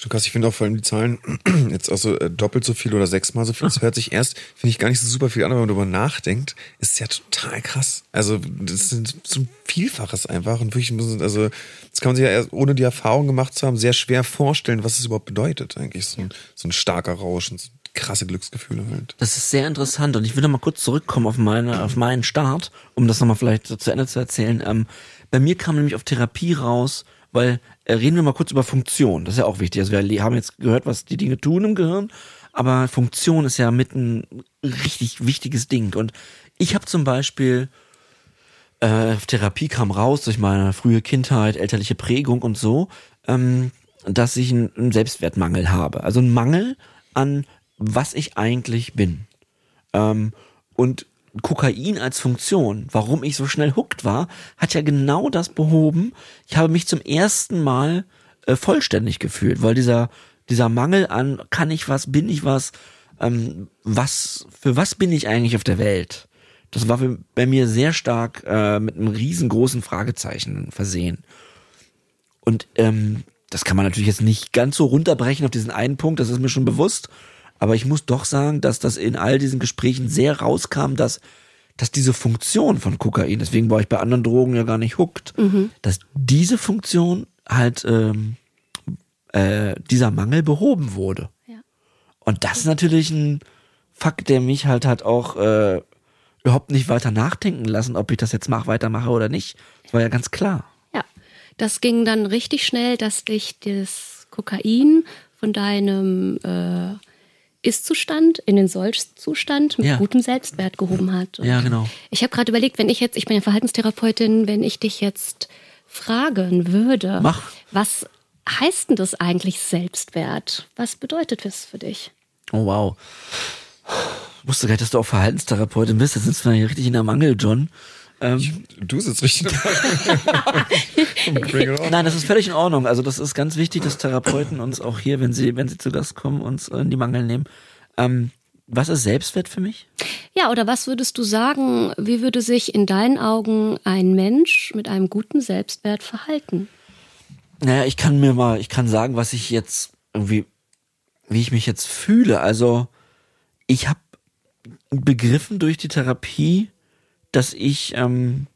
Schon krass, ich finde auch vor allem die Zahlen jetzt auch so äh, doppelt so viel oder sechsmal so viel. Das hört sich erst, finde ich gar nicht so super viel an, aber wenn man darüber nachdenkt, ist ja total krass. Also das ist so ein Vielfaches einfach und wirklich, also das kann man sich ja erst, ohne die Erfahrung gemacht zu haben, sehr schwer vorstellen, was es überhaupt bedeutet eigentlich, so ein, so ein starker Rausch und so krasse Glücksgefühle halt. Das ist sehr interessant und ich will noch mal kurz zurückkommen auf meine, auf meinen Start, um das nochmal vielleicht so zu Ende zu erzählen. Ähm, bei mir kam nämlich auf Therapie raus, weil äh, reden wir mal kurz über Funktion. Das ist ja auch wichtig. Also wir haben jetzt gehört, was die Dinge tun im Gehirn, aber Funktion ist ja mit ein richtig wichtiges Ding. Und ich habe zum Beispiel äh, Therapie kam raus durch meine frühe Kindheit, elterliche Prägung und so, ähm, dass ich einen, Selbstwertmangel habe. Also einen Mangel an was ich eigentlich bin. Ähm, und Kokain als Funktion, warum ich so schnell hooked war, hat ja genau das behoben. Ich habe mich zum ersten Mal äh, vollständig gefühlt, weil dieser, dieser Mangel an, kann ich was, bin ich was, ähm, was, für was bin ich eigentlich auf der Welt? Das war für, bei mir sehr stark äh, mit einem riesengroßen Fragezeichen versehen. Und ähm, das kann man natürlich jetzt nicht ganz so runterbrechen auf diesen einen Punkt, das ist mir schon bewusst. Aber ich muss doch sagen, dass das in all diesen Gesprächen sehr rauskam, dass, dass diese Funktion von Kokain, deswegen war ich bei anderen Drogen ja gar nicht hooked, mhm. dass diese Funktion halt ähm, äh, dieser Mangel behoben wurde. Ja. Und das ist natürlich ein Fakt, der mich halt hat auch äh, überhaupt nicht weiter nachdenken lassen, ob ich das jetzt mach, weitermache oder nicht. Das war ja ganz klar. Ja, das ging dann richtig schnell, dass dich das Kokain von deinem äh, ist-Zustand in den Soll-Zustand mit ja. gutem Selbstwert gehoben hat. Und ja, genau. Ich habe gerade überlegt, wenn ich jetzt, ich bin ja Verhaltenstherapeutin, wenn ich dich jetzt fragen würde, Mach. was heißt denn das eigentlich Selbstwert? Was bedeutet das für dich? Oh wow. Ich wusste gar nicht, dass du auch Verhaltenstherapeutin bist. Jetzt sind wir hier richtig in der Mangel, John. Ähm, du sitzt richtig. Nein, das ist völlig in Ordnung. Also das ist ganz wichtig, dass Therapeuten uns auch hier, wenn sie, wenn sie zu Gast kommen, uns in die Mangel nehmen. Ähm, was ist Selbstwert für mich? Ja, oder was würdest du sagen, wie würde sich in deinen Augen ein Mensch mit einem guten Selbstwert verhalten? Naja, ich kann mir mal, ich kann sagen, was ich jetzt irgendwie, wie ich mich jetzt fühle. Also ich habe begriffen durch die Therapie, dass ich, ähm,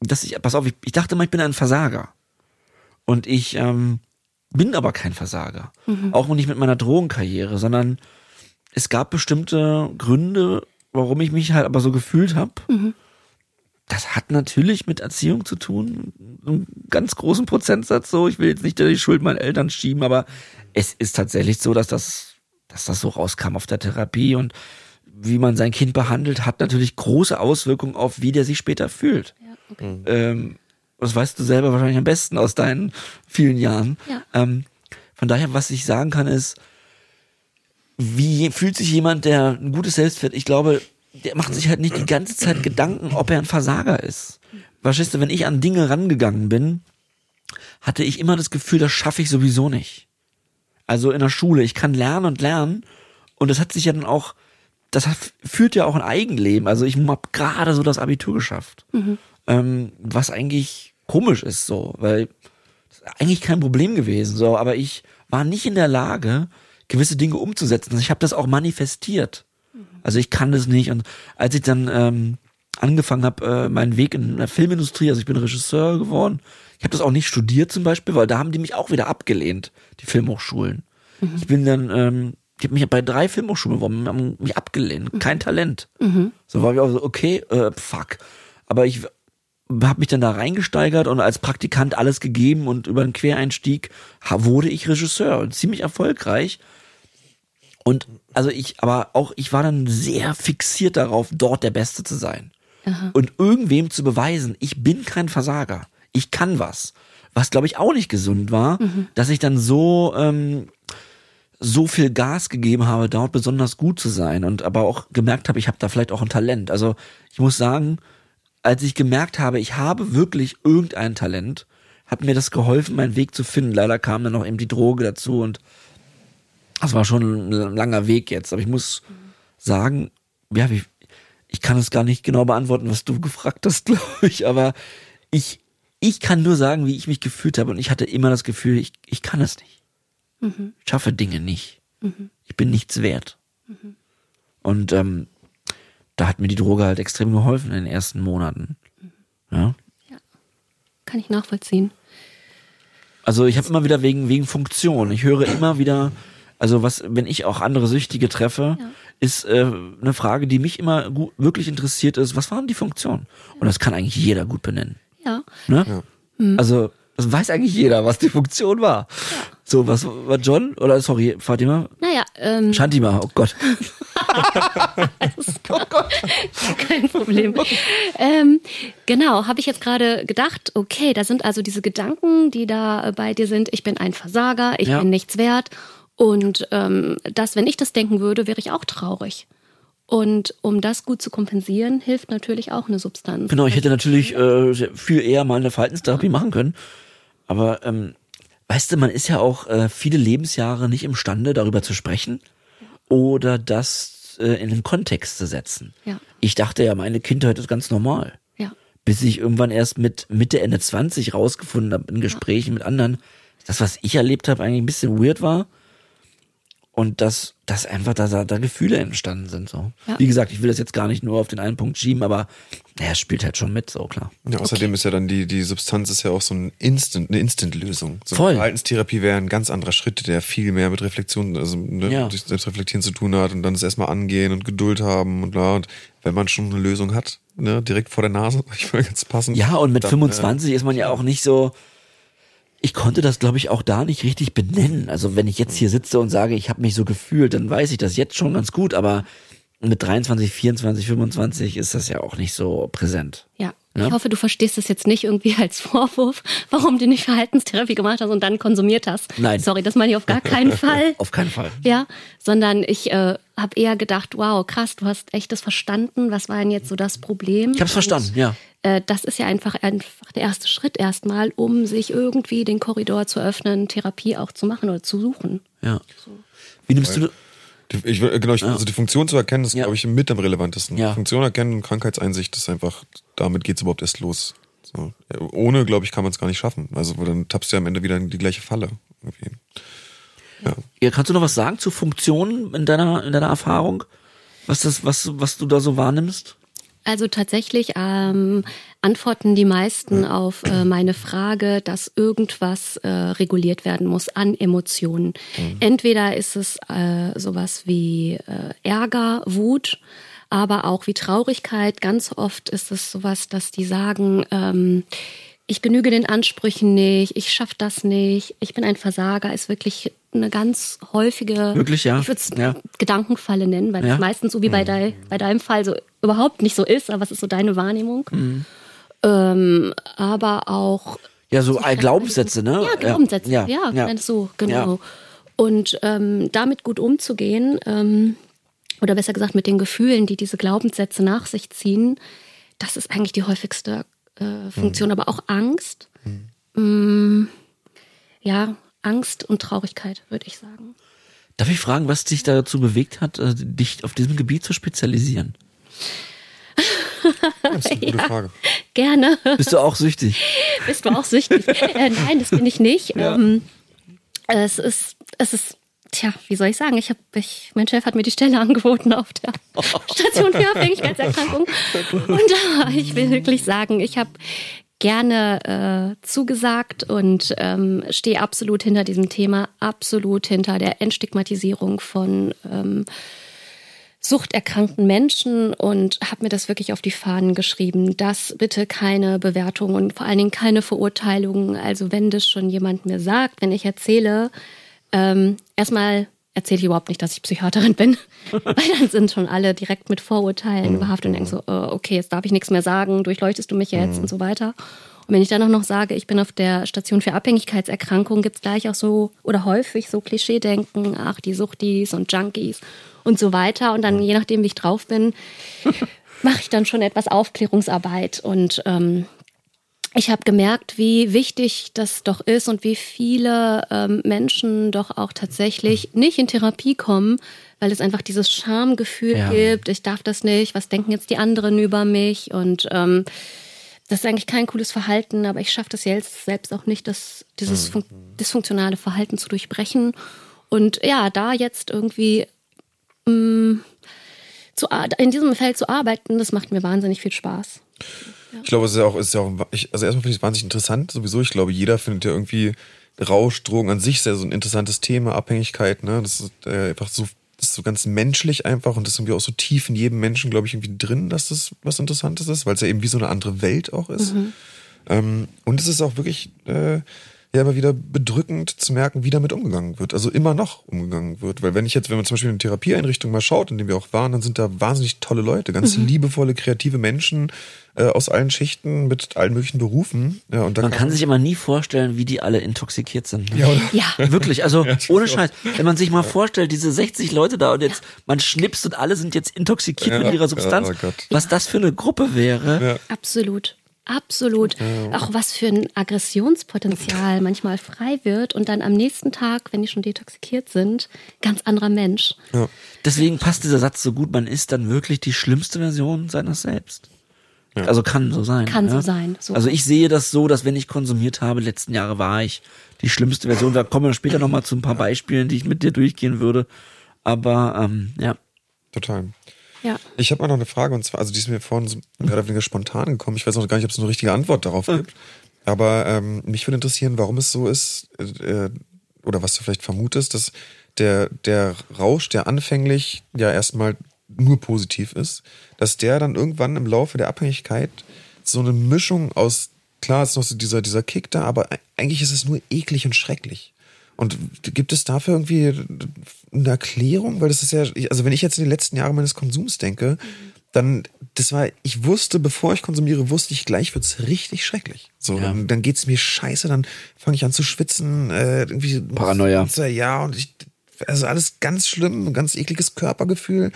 dass ich, pass auf, ich, ich dachte mal, ich bin ein Versager. Und ich ähm, bin aber kein Versager. Mhm. Auch nicht mit meiner Drogenkarriere, sondern es gab bestimmte Gründe, warum ich mich halt aber so gefühlt habe. Mhm. Das hat natürlich mit Erziehung zu tun, einen ganz großen Prozentsatz so. Ich will jetzt nicht die Schuld meinen Eltern schieben, aber es ist tatsächlich so, dass das, dass das so rauskam auf der Therapie und wie man sein Kind behandelt, hat natürlich große Auswirkungen auf, wie der sich später fühlt. Ja, okay. Mhm. ähm, das weißt du selber wahrscheinlich am besten aus deinen vielen Jahren. Ja. Ähm, von daher, was ich sagen kann, ist, wie fühlt sich jemand, der ein gutes Selbstwert, ich glaube, der macht sich halt nicht die ganze Zeit Gedanken, ob er ein Versager ist. Verstehst du, wenn ich an Dinge rangegangen bin, hatte ich immer das Gefühl, das schaffe ich sowieso nicht. Also in der Schule, ich kann lernen und lernen. Und das hat sich ja dann auch das führt ja auch ein Eigenleben. Also ich habe gerade so das Abitur geschafft. Mhm. Ähm, was eigentlich komisch ist so, weil eigentlich kein Problem gewesen, so, aber ich war nicht in der Lage, gewisse Dinge umzusetzen. Ich habe das auch manifestiert. Mhm. Also ich kann das nicht. Und als ich dann ähm, angefangen habe, äh, meinen Weg in der Filmindustrie, also ich bin Regisseur geworden, ich habe das auch nicht studiert zum Beispiel, weil da haben die mich auch wieder abgelehnt, die Filmhochschulen. Mhm. Ich bin dann ähm, die haben mich bei drei Filmhochschulen beworben, haben mich abgelehnt. Mhm. Kein Talent. Mhm. So war ich auch so, okay, äh, fuck. Aber ich habe mich dann da reingesteigert und als Praktikant alles gegeben und über einen Quereinstieg wurde ich Regisseur und ziemlich erfolgreich. Und also ich, aber auch ich war dann sehr fixiert darauf, dort der Beste zu sein. Und irgendwem zu beweisen, ich bin kein Versager. Ich kann was. Was glaube ich auch nicht gesund war, dass ich dann so ähm, so viel Gas gegeben habe, dort besonders gut zu sein und aber auch gemerkt habe, ich habe da vielleicht auch ein Talent. Also ich muss sagen, als ich gemerkt habe, ich habe wirklich irgendein Talent, hat mir das geholfen, meinen Weg zu finden. Leider kam dann noch eben die Droge dazu und das war schon ein langer Weg jetzt. Aber ich muss sagen, ja, wie, ich kann es gar nicht genau beantworten, was du gefragt hast, glaube ich, aber ich, ich kann nur sagen, wie ich mich gefühlt habe und ich hatte immer das Gefühl, ich, ich kann es nicht. Ich schaffe Dinge nicht. Ich bin nichts wert. Und ähm, da hat mir die Droge halt extrem geholfen in den ersten Monaten. Ja. Kann ich nachvollziehen. Also ich habe immer wieder wegen wegen Funktion. Ich höre immer wieder, also was, wenn ich auch andere Süchtige treffe, Ja. ist äh, eine Frage, die mich immer gu- wirklich interessiert ist. Was waren die Funktionen? Und das kann eigentlich jeder gut benennen. Ja. Ne? Also das weiß eigentlich jeder, was die Funktion war. So was war John oder sorry Fatima? Naja, ähm, Shantima, oh Gott. kein Problem. ähm, genau, habe ich jetzt gerade gedacht, okay, da sind also diese Gedanken, die da äh, bei dir sind, ich bin ein Versager, ich Ja. bin nichts wert. Und ähm, das, wenn ich das denken würde, wäre ich auch traurig. Und um das gut zu kompensieren, hilft natürlich auch eine Substanz. Genau, ich hätte natürlich äh, viel eher mal eine Verhaltenstherapie machen können. Aber ähm, weißt du, man ist ja auch äh, viele Lebensjahre nicht imstande, darüber zu sprechen oder das äh, in den Kontext zu setzen. Ja. Ich dachte ja, meine Kindheit ist ganz normal. Ja. Bis ich irgendwann erst mit Mitte, Ende 20 rausgefunden habe in Gesprächen mit anderen, dass was ich erlebt habe eigentlich ein bisschen weird war. Und dass, dass einfach da, da, da Gefühle entstanden sind. So. Ja. Wie gesagt, ich will das jetzt gar nicht nur auf den einen Punkt schieben, aber naja, es spielt halt schon mit, so klar. Ja, außerdem ist ja dann die, die Substanz ist ja auch so ein Instant, eine Instant-Lösung. So Voll. Verhaltenstherapie wäre ein ganz anderer Schritt, der viel mehr mit Reflexion, also ne, Ja. durch Selbstreflektieren zu tun hat und dann das erstmal angehen und Geduld haben und bla. Und wenn man schon eine Lösung hat, ne, direkt vor der Nase, ich will ganz passend. Ja, und mit dann, 25 ist man ja auch nicht so. Ich konnte das, glaube ich, auch da nicht richtig benennen. Also wenn ich jetzt hier sitze und sage, ich habe mich so gefühlt, dann weiß ich das jetzt schon ganz gut. Aber mit 23, 24, 25 ist das ja auch nicht so präsent. Ja. Ja? Ich hoffe, du verstehst das jetzt nicht irgendwie als Vorwurf, warum du nicht Verhaltenstherapie gemacht hast und dann konsumiert hast. Nein. Sorry, das meine ich auf gar keinen Fall. Auf keinen Fall. Ja, sondern ich äh, habe eher gedacht, wow, krass, du hast echt das verstanden. Was war denn jetzt so das Problem? Ich habe es verstanden, ja. Äh, das ist ja einfach, einfach der erste Schritt erstmal, um sich irgendwie den Korridor zu öffnen, Therapie auch zu machen oder zu suchen. Ja. Wie nimmst du Ich, will- genau, ich, also die Funktion zu erkennen, ist, Ja. glaube ich, mit am relevantesten. Ja. Funktion erkennen und Krankheitseinsicht ist einfach, damit geht's überhaupt erst los. So. Ja, Ohne, glaube ich, kann man es gar nicht schaffen. Also dann tappst du ja am Ende wieder in die gleiche Falle. Irgendwie. ja, kannst du noch was sagen zu Funktionen in deiner in deiner Erfahrung? Was das was was du da so wahrnimmst? Also tatsächlich ähm, antworten die meisten auf äh, meine Frage, dass irgendwas äh, reguliert werden muss an Emotionen. Entweder ist es äh, sowas wie äh, Ärger, Wut, aber auch wie Traurigkeit. Ganz oft ist es sowas, dass die sagen, ähm, ich genüge den Ansprüchen nicht, ich schaffe das nicht, ich bin ein Versager, ist wirklich eine ganz häufige, Wirklich, ja? ich würde es Ja. Gedankenfalle nennen, weil Ja. es meistens so wie bei, dei, bei deinem Fall so überhaupt nicht so ist, aber was ist so deine Wahrnehmung? Mhm. Ähm, aber auch Ja, so Glaubenssätze, ne? ja, Glaubenssätze, ja, ja, ja, so, genau. Ja. Und ähm, damit gut umzugehen, ähm, oder besser gesagt mit den Gefühlen, die diese Glaubenssätze nach sich ziehen, das ist eigentlich die häufigste äh, Funktion, aber auch Angst. Mm, ja, Angst und Traurigkeit, würde ich sagen. Darf ich fragen, was dich dazu bewegt hat, äh, dich auf diesem Gebiet zu spezialisieren? Das ist eine gute Frage. Gerne. Bist du auch süchtig? Bist du auch süchtig? äh, nein, das bin ich nicht. Ähm, es ist, es ist, tja, wie soll ich sagen? Ich hab, ich, mein Chef hat mir die Stelle angeboten auf der Station für Abhängigkeitserkrankung. Und äh, ich will wirklich sagen, ich habe gerne äh, zugesagt und ähm, stehe absolut hinter diesem Thema, absolut hinter der Entstigmatisierung von ähm, suchterkrankten Menschen und habe mir das wirklich auf die Fahnen geschrieben, dass bitte keine Bewertung und vor allen Dingen keine Verurteilungen. Also wenn das schon jemand mir sagt, wenn ich erzähle, ähm, erstmal erzähle ich überhaupt nicht, dass ich Psychiaterin bin, weil dann sind schon alle direkt mit Vorurteilen behaftet und denken so, äh, okay, jetzt darf ich nichts mehr sagen, durchleuchtest du mich jetzt und so weiter. Und wenn ich dann auch noch sage, ich bin auf der Station für Abhängigkeitserkrankungen, gibt es gleich auch so oder häufig so Klischee-Denken, ach, die Suchtis und Junkies und so weiter. Und dann, je nachdem, wie ich drauf bin, mache ich dann schon etwas Aufklärungsarbeit. Und ähm, ich habe gemerkt, wie wichtig das doch ist und wie viele ähm, Menschen doch auch tatsächlich nicht in Therapie kommen, weil es einfach dieses Schamgefühl Ja. gibt, ich darf das nicht, was denken jetzt die anderen über mich und ähm, das ist eigentlich kein cooles Verhalten, aber ich schaffe das jetzt selbst auch nicht, das, dieses fun dysfunktionale Verhalten zu durchbrechen. Und ja, da jetzt irgendwie mh, zu, ar- in diesem Feld zu arbeiten, das macht mir wahnsinnig viel Spaß. Ich glaube, es ist ja auch, es ist ja auch ich, also erstmal finde ich es wahnsinnig interessant, sowieso. Ich glaube, jeder findet ja irgendwie Rausch, Drogen an sich sehr so ein interessantes Thema, Abhängigkeit, ne? Das ist äh, einfach so, das ist so ganz menschlich einfach und das ist irgendwie auch so tief in jedem Menschen, glaube ich, irgendwie drin, dass das was Interessantes ist, weil es ja eben wie so eine andere Welt auch ist. Ähm, und es ist auch wirklich äh, ja immer wieder bedrückend zu merken, wie damit umgegangen wird. Also immer noch umgegangen wird. Weil wenn ich jetzt, wenn man zum Beispiel in eine Therapieeinrichtung mal schaut, in dem wir auch waren, dann sind da wahnsinnig tolle Leute, ganz liebevolle, kreative Menschen äh, aus allen Schichten mit allen möglichen Berufen. Ja, und da Man kann sich immer nie vorstellen, wie die alle intoxikiert sind. ne? ja, oder? Ja, Wirklich, also ohne Scheiß. Wenn man sich mal vorstellt, diese 60 Leute da und jetzt man schnipst und alle sind jetzt intoxikiert Ja, mit ihrer ja, Substanz, oh Gott. was das für eine Gruppe wäre. absolut. Absolut. Auch was für ein Aggressionspotenzial manchmal frei wird und dann am nächsten Tag, wenn die schon detoxikiert sind, ganz anderer Mensch. Deswegen passt dieser Satz so gut, man ist dann wirklich die schlimmste Version seiner selbst. Also kann so sein. Kann ja? so sein, so. Also ich sehe das so, dass wenn ich konsumiert habe, letzten Jahre war ich die schlimmste Version. Da kommen wir später nochmal zu ein paar Beispielen, die ich mit dir durchgehen würde. Aber ähm, ja. Total. Ja. Ich habe mal noch eine Frage und zwar, also die ist mir vorhin so mehr oder weniger spontan gekommen. Ich weiß noch gar nicht, ob es eine richtige Antwort darauf gibt. Aber ähm, mich würde interessieren, warum es so ist, äh, oder was du vielleicht vermutest, dass der, der Rausch, der anfänglich ja erstmal nur positiv ist, dass der dann irgendwann im Laufe der Abhängigkeit so eine Mischung aus, klar ist noch so dieser, dieser Kick da, aber eigentlich ist es nur eklig und schrecklich. Und gibt es dafür irgendwie eine Erklärung? Weil das ist ja, also wenn ich jetzt in die letzten Jahre meines Konsums denke, dann, das war, ich wusste, bevor ich konsumiere, wusste ich, gleich wird's richtig schrecklich. So, Ja. dann, dann geht's mir scheiße, dann fange ich an zu schwitzen, äh, irgendwie. Paranoia. Ja, und ich, also alles ganz schlimm, ganz ekliges Körpergefühl.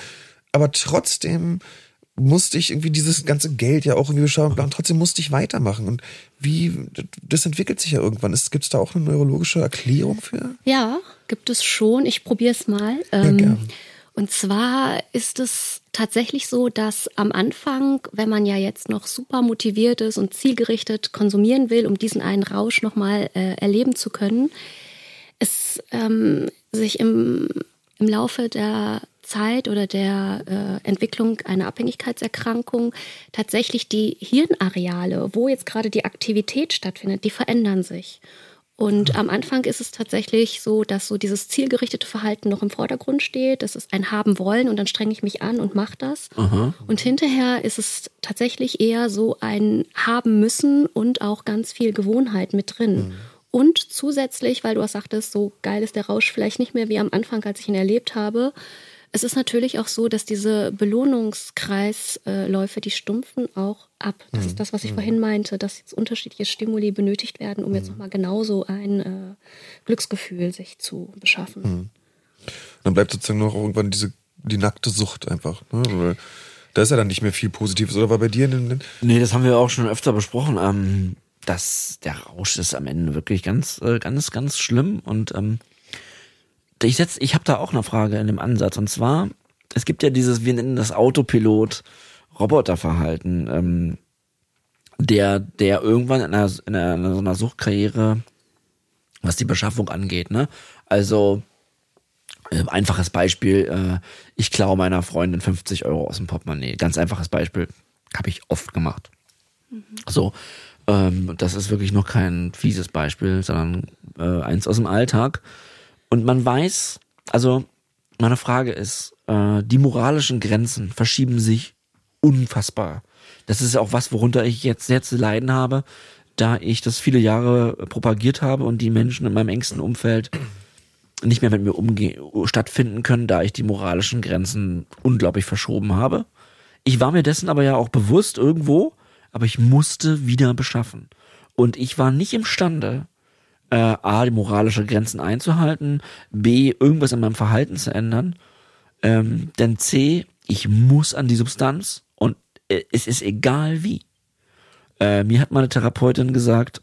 Aber trotzdem musste ich irgendwie dieses ganze Geld ja auch irgendwie beschauen und trotzdem musste ich weitermachen. Und wie, das entwickelt sich ja irgendwann. Gibt es da auch eine neurologische Erklärung für? Ja, gibt es schon. Ich probiere es mal. Ja, Ähm, und zwar ist es tatsächlich so, dass am Anfang, wenn man ja jetzt noch super motiviert ist und zielgerichtet konsumieren will, um diesen einen Rausch nochmal äh, erleben zu können, es ähm, sich im, im Laufe der Zeit oder der äh, Entwicklung einer Abhängigkeitserkrankung tatsächlich die Hirnareale, wo jetzt gerade die Aktivität stattfindet, die verändern sich. Und am Anfang ist es tatsächlich so, dass so dieses zielgerichtete Verhalten noch im Vordergrund steht. Das ist ein haben wollen und dann strenge ich mich an und mache das. Und hinterher ist es tatsächlich eher so ein haben müssen und auch ganz viel Gewohnheit mit drin. Und zusätzlich, weil du auch sagtest, so geil ist der Rausch vielleicht nicht mehr wie am Anfang, als ich ihn erlebt habe. Es ist natürlich auch so, dass diese Belohnungskreisläufe, die stumpfen auch ab. Das ist das, was ich vorhin meinte, dass jetzt unterschiedliche Stimuli benötigt werden, um jetzt nochmal genauso ein äh, Glücksgefühl sich zu beschaffen. Dann bleibt sozusagen noch irgendwann diese, die nackte Sucht einfach. Ne? Weil Da ist ja dann nicht mehr viel Positives. Oder war bei dir in den, Nee, das haben wir auch schon öfter besprochen. Ähm, dass der Rausch ist am Ende wirklich ganz, äh, ganz, ganz schlimm. Und ähm, ich setz, ich habe da auch eine Frage in dem Ansatz. Und zwar, es gibt ja dieses, wir nennen das Autopilot Roboterverhalten, ähm, der, der irgendwann in einer, in einer, in so einer Suchtkarriere, was die Beschaffung angeht, ne? Also äh, einfaches Beispiel, äh, ich klaue meiner Freundin 50 Euro aus dem Portemonnaie. Ganz einfaches Beispiel, habe ich oft gemacht. So, ähm, das ist wirklich noch kein fieses Beispiel, sondern äh, eins aus dem Alltag. Und man weiß, also meine Frage ist, äh, die moralischen Grenzen verschieben sich unfassbar. Das ist auch was, worunter ich jetzt sehr zu leiden habe, da ich das viele Jahre propagiert habe und die Menschen in meinem engsten Umfeld nicht mehr mit mir stattfinden können, da ich die moralischen Grenzen unglaublich verschoben habe. Ich war mir dessen aber ja auch bewusst irgendwo, aber ich musste wieder beschaffen. Und ich war nicht imstande, äh, A, die moralische Grenzen einzuhalten, B, irgendwas in meinem Verhalten zu ändern. Ähm, denn C, ich muss an die Substanz und äh, es ist egal wie. Äh, mir hat meine Therapeutin gesagt,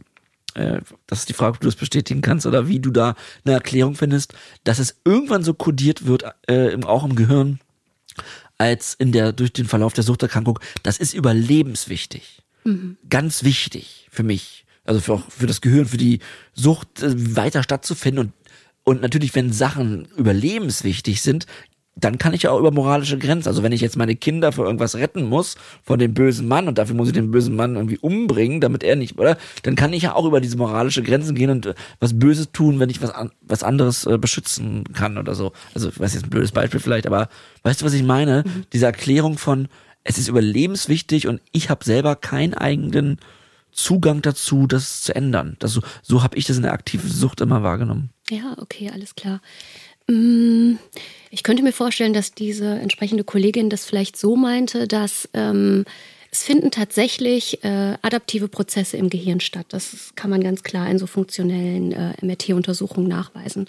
äh, das ist die Frage, ob du das bestätigen kannst oder wie du da eine Erklärung findest, dass es irgendwann so kodiert wird, äh, auch im Gehirn, als in der, durch den Verlauf der Suchterkrankung, das ist überlebenswichtig. Mhm. Ganz wichtig für mich. Also für, auch für das Gehirn, für die Sucht äh, weiter stattzufinden und und natürlich, wenn Sachen überlebenswichtig sind, dann kann ich ja auch über moralische Grenzen. Also wenn ich jetzt meine Kinder vor irgendwas retten muss, vor dem bösen Mann und dafür muss ich den bösen Mann irgendwie umbringen, damit er nicht, oder? Dann kann ich ja auch über diese moralische Grenzen gehen und äh, was Böses tun, wenn ich was, an, was anderes äh, beschützen kann oder so. Also, ich weiß jetzt ein blödes Beispiel vielleicht, aber weißt du, was ich meine? Mhm. Diese Erklärung von, es ist überlebenswichtig und ich habe selber keinen eigenen Zugang dazu, das zu ändern. Das, so so habe ich das in der aktiven Sucht immer wahrgenommen. Ja, okay, alles klar. Mm, ich könnte mir vorstellen, dass diese entsprechende Kollegin das vielleicht so meinte, dass ähm, es finden tatsächlich äh, adaptive Prozesse im Gehirn statt. Das kann man ganz klar in so funktionellen äh, MRT-Untersuchungen nachweisen.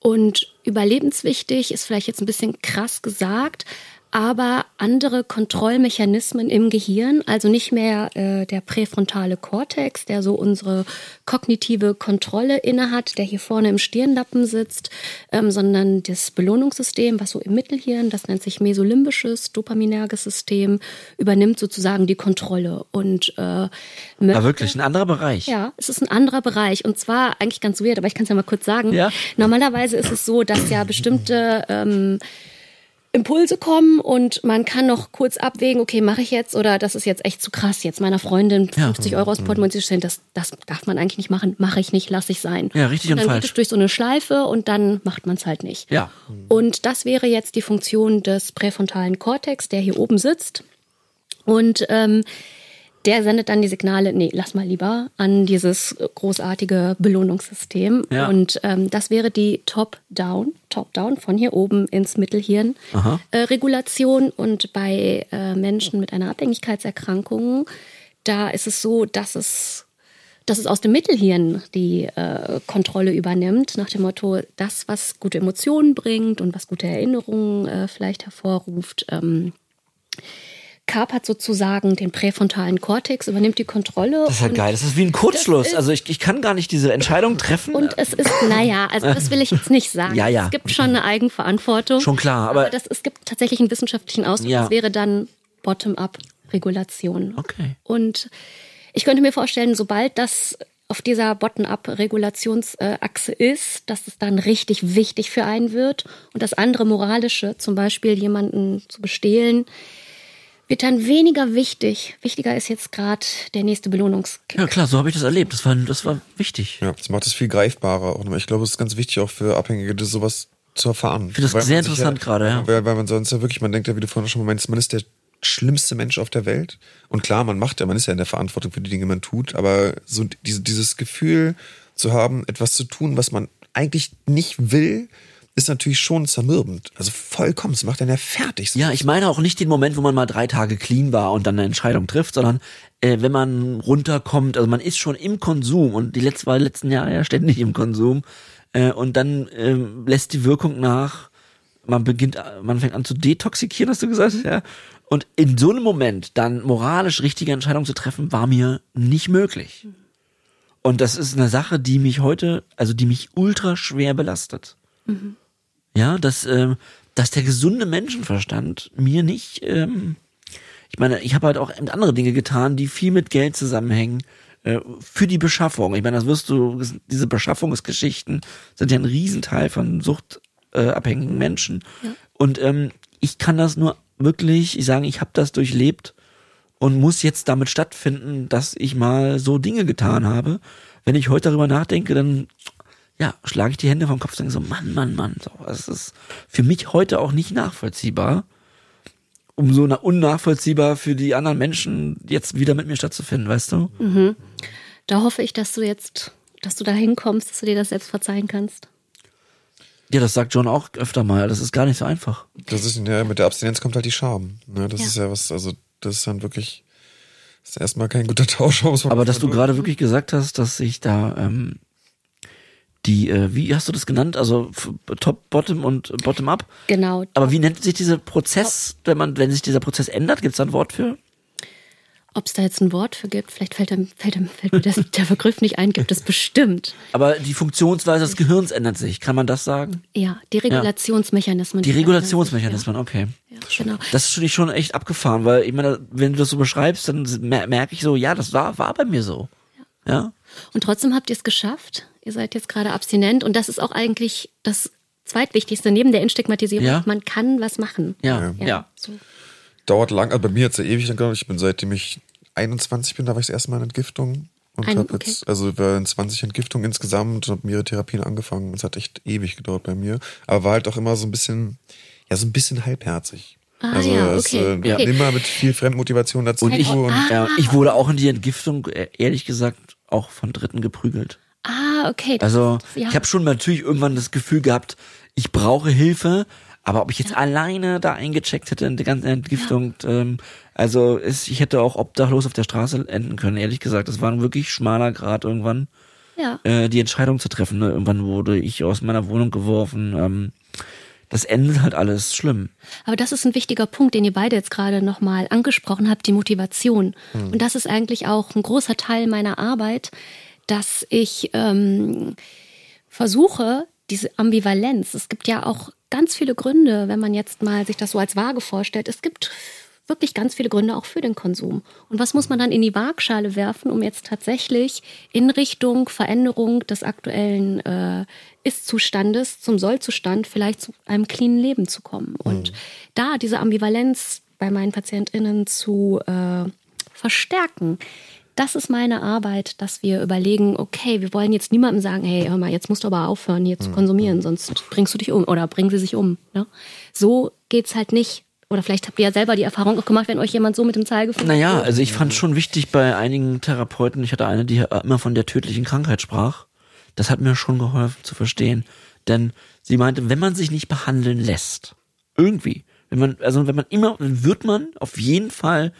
Und überlebenswichtig ist vielleicht jetzt ein bisschen krass gesagt, aber andere Kontrollmechanismen im Gehirn, also nicht mehr äh, der präfrontale Kortex, der so unsere kognitive Kontrolle innehat, der hier vorne im Stirnlappen sitzt, ähm, sondern das Belohnungssystem, was so im Mittelhirn, das nennt sich mesolimbisches, dopaminerges System, übernimmt sozusagen die Kontrolle und äh, möchte, ah, wirklich ein anderer Bereich. Ja, es ist ein anderer Bereich und zwar eigentlich ganz weird, aber ich kann es ja mal kurz sagen. Ja? Normalerweise ist es so, dass ja bestimmte ähm, Impulse kommen und man kann noch kurz abwägen, okay, mache ich jetzt oder das ist jetzt echt zu krass, jetzt meiner Freundin 50 ja. Euro aus dem Portemonnaie zu stellen, das, das darf man eigentlich nicht machen, mache ich nicht, lasse ich sein. Ja, richtig und, und dann geht es durch so eine Schleife und dann macht man es halt nicht. Ja. Und das wäre jetzt die Funktion des präfrontalen Kortex, der hier oben sitzt. Und ähm, der sendet dann die Signale, nee, lass mal lieber an dieses großartige Belohnungssystem. Ja. Und ähm, das wäre die Top-Down, Top-Down von hier oben ins Mittelhirn äh, Regulation. Und bei äh, Menschen mit einer Abhängigkeitserkrankung, da ist es so, dass es dass es aus dem Mittelhirn die äh, Kontrolle übernimmt, nach dem Motto, das, was gute Emotionen bringt und was gute Erinnerungen äh, vielleicht hervorruft, ähm, kapert sozusagen den präfrontalen Kortex, übernimmt die Kontrolle. Das ist ja geil. Das ist wie ein Kurzschluss. Also ich, ich kann gar nicht diese Entscheidung treffen. Und es ist, naja, also das will ich jetzt nicht sagen. ja, ja. Es gibt schon eine Eigenverantwortung. Schon klar, aber, aber das, es gibt tatsächlich einen wissenschaftlichen Ausdruck. Ja. Das wäre dann Bottom-up-Regulation. Okay. Und ich könnte mir vorstellen, sobald das auf dieser Bottom-up-Regulationsachse ist, dass es dann richtig wichtig für einen wird und das andere moralische, zum Beispiel jemanden zu bestehlen, wird dann weniger wichtig. Wichtiger ist jetzt gerade der nächste Belohnungskick. Ja klar, so habe ich das erlebt. Das war, das war wichtig. Ja, das macht es viel greifbarer. Und ich glaube, es ist ganz wichtig auch für Abhängige, das sowas zu erfahren. Ich finde das sehr interessant ja, gerade, ja. Weil, weil man sonst ja wirklich, man denkt ja, wie du vorhin schon meinst, man ist der schlimmste Mensch auf der Welt. Und klar, man macht ja, man ist ja in der Verantwortung für die Dinge, die man tut, aber so diese, dieses Gefühl zu haben, etwas zu tun, was man eigentlich nicht will, ist natürlich schon zermürbend. Also vollkommen, es macht einen ja fertig. Ja, ich meine auch nicht den Moment, wo man mal drei Tage clean war und dann eine Entscheidung trifft, sondern äh, wenn man runterkommt, also man ist schon im Konsum und die letzten, war letzten Jahre ja ständig im Konsum äh, und dann äh, lässt die Wirkung nach, man beginnt, man fängt an zu detoxikieren, hast du gesagt, ja. Und in so einem Moment dann moralisch richtige Entscheidungen zu treffen, war mir nicht möglich. Und das ist eine Sache, die mich heute, also die mich ultra schwer belastet. Mhm. Ja, dass, ähm, dass der gesunde Menschenverstand mir nicht, ähm, ich meine, ich habe halt auch andere Dinge getan, die viel mit Geld zusammenhängen äh, für die Beschaffung. Ich meine, das wirst du, diese Beschaffungsgeschichten sind ja ein Riesenteil von suchtabhängigen Menschen. Ja. Und ähm, ich kann das nur wirklich ich sagen, ich habe das durchlebt und muss jetzt damit stattfinden, dass ich mal so Dinge getan habe. Wenn ich heute darüber nachdenke, dann ja, schlage ich die Hände vom Kopf und denke so, Mann, Mann, Mann, so, es ist für mich heute auch nicht nachvollziehbar. Umso unnachvollziehbar für die anderen Menschen, jetzt wieder mit mir stattzufinden, weißt du? Mhm. Da hoffe ich, dass du jetzt, dass du da hinkommst, dass du dir das selbst verzeihen kannst. Ja, das sagt John auch öfter mal. Das ist gar nicht so einfach. Das ist, ja, mit der Abstinenz kommt halt die Scham. Ne? Das Ja. ist ja was, also das ist dann wirklich, das ist erstmal kein guter Tausch. Aber dass du gerade wirklich gesagt hast, dass sich da ähm, die, äh, wie hast du das genannt? Also Top, Bottom und Bottom Up. Genau. Aber wie nennt sich dieser Prozess, wenn man, wenn sich dieser Prozess ändert? Gibt es da ein Wort für? Ob es da jetzt ein Wort für gibt, vielleicht fällt, einem, fällt, einem, fällt mir das, der Begriff nicht ein, gibt es bestimmt. Aber die Funktionsweise des Gehirns ändert sich. Kann man das sagen? Ja, die Regulationsmechanismen. Die verändern sich, Regulationsmechanismen, okay. Ja, ja, genau. Das ist schon, schon echt abgefahren, weil ich meine, wenn du das so beschreibst, dann mer- merke ich so, ja, das war, war bei mir so. Ja. Und trotzdem habt ihr es geschafft. Ihr seid jetzt gerade abstinent und das ist auch eigentlich das Zweitwichtigste neben der Instigmatisierung. Ja. Man kann was machen. Ja, ja. So. dauert lang, also bei mir jetzt ja ewig lang gedauert. Ich bin seitdem ich 21 bin, da war ich das erste Mal in Entgiftung. Und Ein- habe okay. jetzt, also wir in 20 Entgiftungen insgesamt und habe mehrere Therapien angefangen. Es hat echt ewig gedauert bei mir. Aber war halt auch immer so ein bisschen, ja, so ein bisschen halbherzig. Ah, also ja, es, okay. äh, Ja. immer mit viel Fremdmotivation dazu. Und ich, Oh, ah. ja, ich wurde auch in die Entgiftung, äh, ehrlich gesagt, auch von Dritten geprügelt. Ah, okay. Also ist- ja. ich habe schon natürlich irgendwann das Gefühl gehabt, ich brauche Hilfe, aber ob ich jetzt alleine da eingecheckt hätte in der ganzen Entgiftung, ähm, also ist, ich hätte auch obdachlos auf der Straße enden können, ehrlich gesagt. Das war ein wirklich schmaler Grad irgendwann, ja. äh, die Entscheidung zu treffen. Ne? Irgendwann wurde ich aus meiner Wohnung geworfen. Ähm, das endet halt alles schlimm. Aber das ist ein wichtiger Punkt, den ihr beide jetzt gerade nochmal angesprochen habt, die Motivation. Und das ist eigentlich auch ein großer Teil meiner Arbeit, dass ich ähm, versuche, diese Ambivalenz, es gibt ja auch ganz viele Gründe, wenn man jetzt mal sich das so als Waage vorstellt, es gibt wirklich ganz viele Gründe auch für den Konsum. Und was muss man dann in die Waagschale werfen, um jetzt tatsächlich in Richtung Veränderung des aktuellen äh, Ist-Zustandes zum Soll-Zustand vielleicht zu einem cleanen Leben zu kommen? Und da diese Ambivalenz bei meinen PatientInnen zu äh, verstärken, das ist meine Arbeit, dass wir überlegen, okay, wir wollen jetzt niemandem sagen, hey, hör mal, jetzt musst du aber aufhören, hier zu konsumieren, sonst bringst du dich um oder bringen sie sich um. Ne? So geht's halt nicht. Oder vielleicht habt ihr ja selber die Erfahrung auch gemacht, wenn euch jemand so mit dem Zeigefinger. Naja, also ich fand schon wichtig bei einigen Therapeuten, ich hatte eine, die immer von der tödlichen Krankheit sprach. Das hat mir schon geholfen zu verstehen. Denn sie meinte, wenn man sich nicht behandeln lässt, irgendwie, wenn man, also wenn man immer, dann wird man auf jeden Fall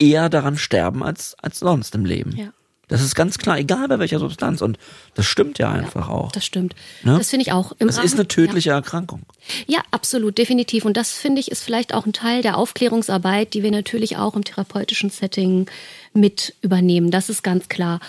eher daran sterben als, als sonst im Leben. Ja. Das ist ganz klar, egal bei welcher Substanz. Und das stimmt ja einfach auch. Das stimmt. Ne? Das finde ich auch. Im Es ist Rahmen- eine tödliche Erkrankung. Ja. ja, absolut, definitiv. Und das finde ich ist vielleicht auch ein Teil der Aufklärungsarbeit, die wir natürlich auch im therapeutischen Setting mit übernehmen. Das ist ganz klar.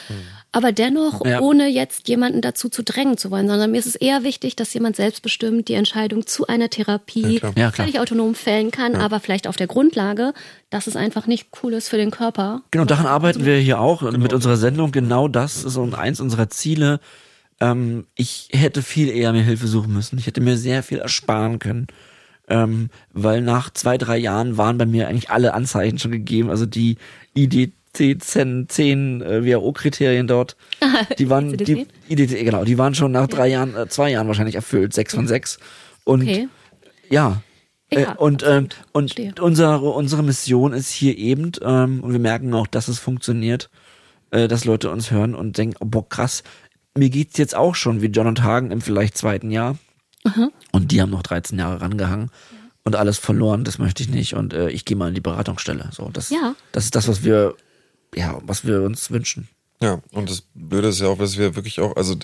Aber dennoch, Ja. ohne jetzt jemanden dazu zu drängen zu wollen, sondern mir ist es eher wichtig, dass jemand selbstbestimmt die Entscheidung zu einer Therapie Ja, klar. Ja, klar. völlig autonom fällen kann, aber vielleicht auf der Grundlage, dass es einfach nicht cool ist für den Körper. Genau, daran arbeiten wir hier auch mit unserer Sendung. Genau das ist und eins unserer Ziele. Ähm, ich hätte viel eher mir Hilfe suchen müssen. Ich hätte mir sehr viel ersparen können. Ähm, weil nach zwei, drei Jahren waren bei mir eigentlich alle Anzeichen schon gegeben. Also die IDC 10 äh, WHO-Kriterien dort, die waren, die, IDC, genau, die waren schon nach drei Jahren, äh, zwei Jahren wahrscheinlich erfüllt, sechs von sechs. Und Okay. ja. Äh, Ja, und ähm, und unsere, unsere Mission ist hier eben, ähm, und wir merken auch, dass es funktioniert, äh, dass Leute uns hören und denken, oh, boah, krass, mir geht's jetzt auch schon wie John und Hagen im vielleicht zweiten Jahr. Und die haben noch 13 Jahre rangehangen und alles verloren, das möchte ich nicht. Und äh, ich gehe mal in die Beratungsstelle. So, das, Ja. das ist das, was wir, ja, was wir uns wünschen. Ja, und das Blöde ist ja auch, dass wir wirklich auch, also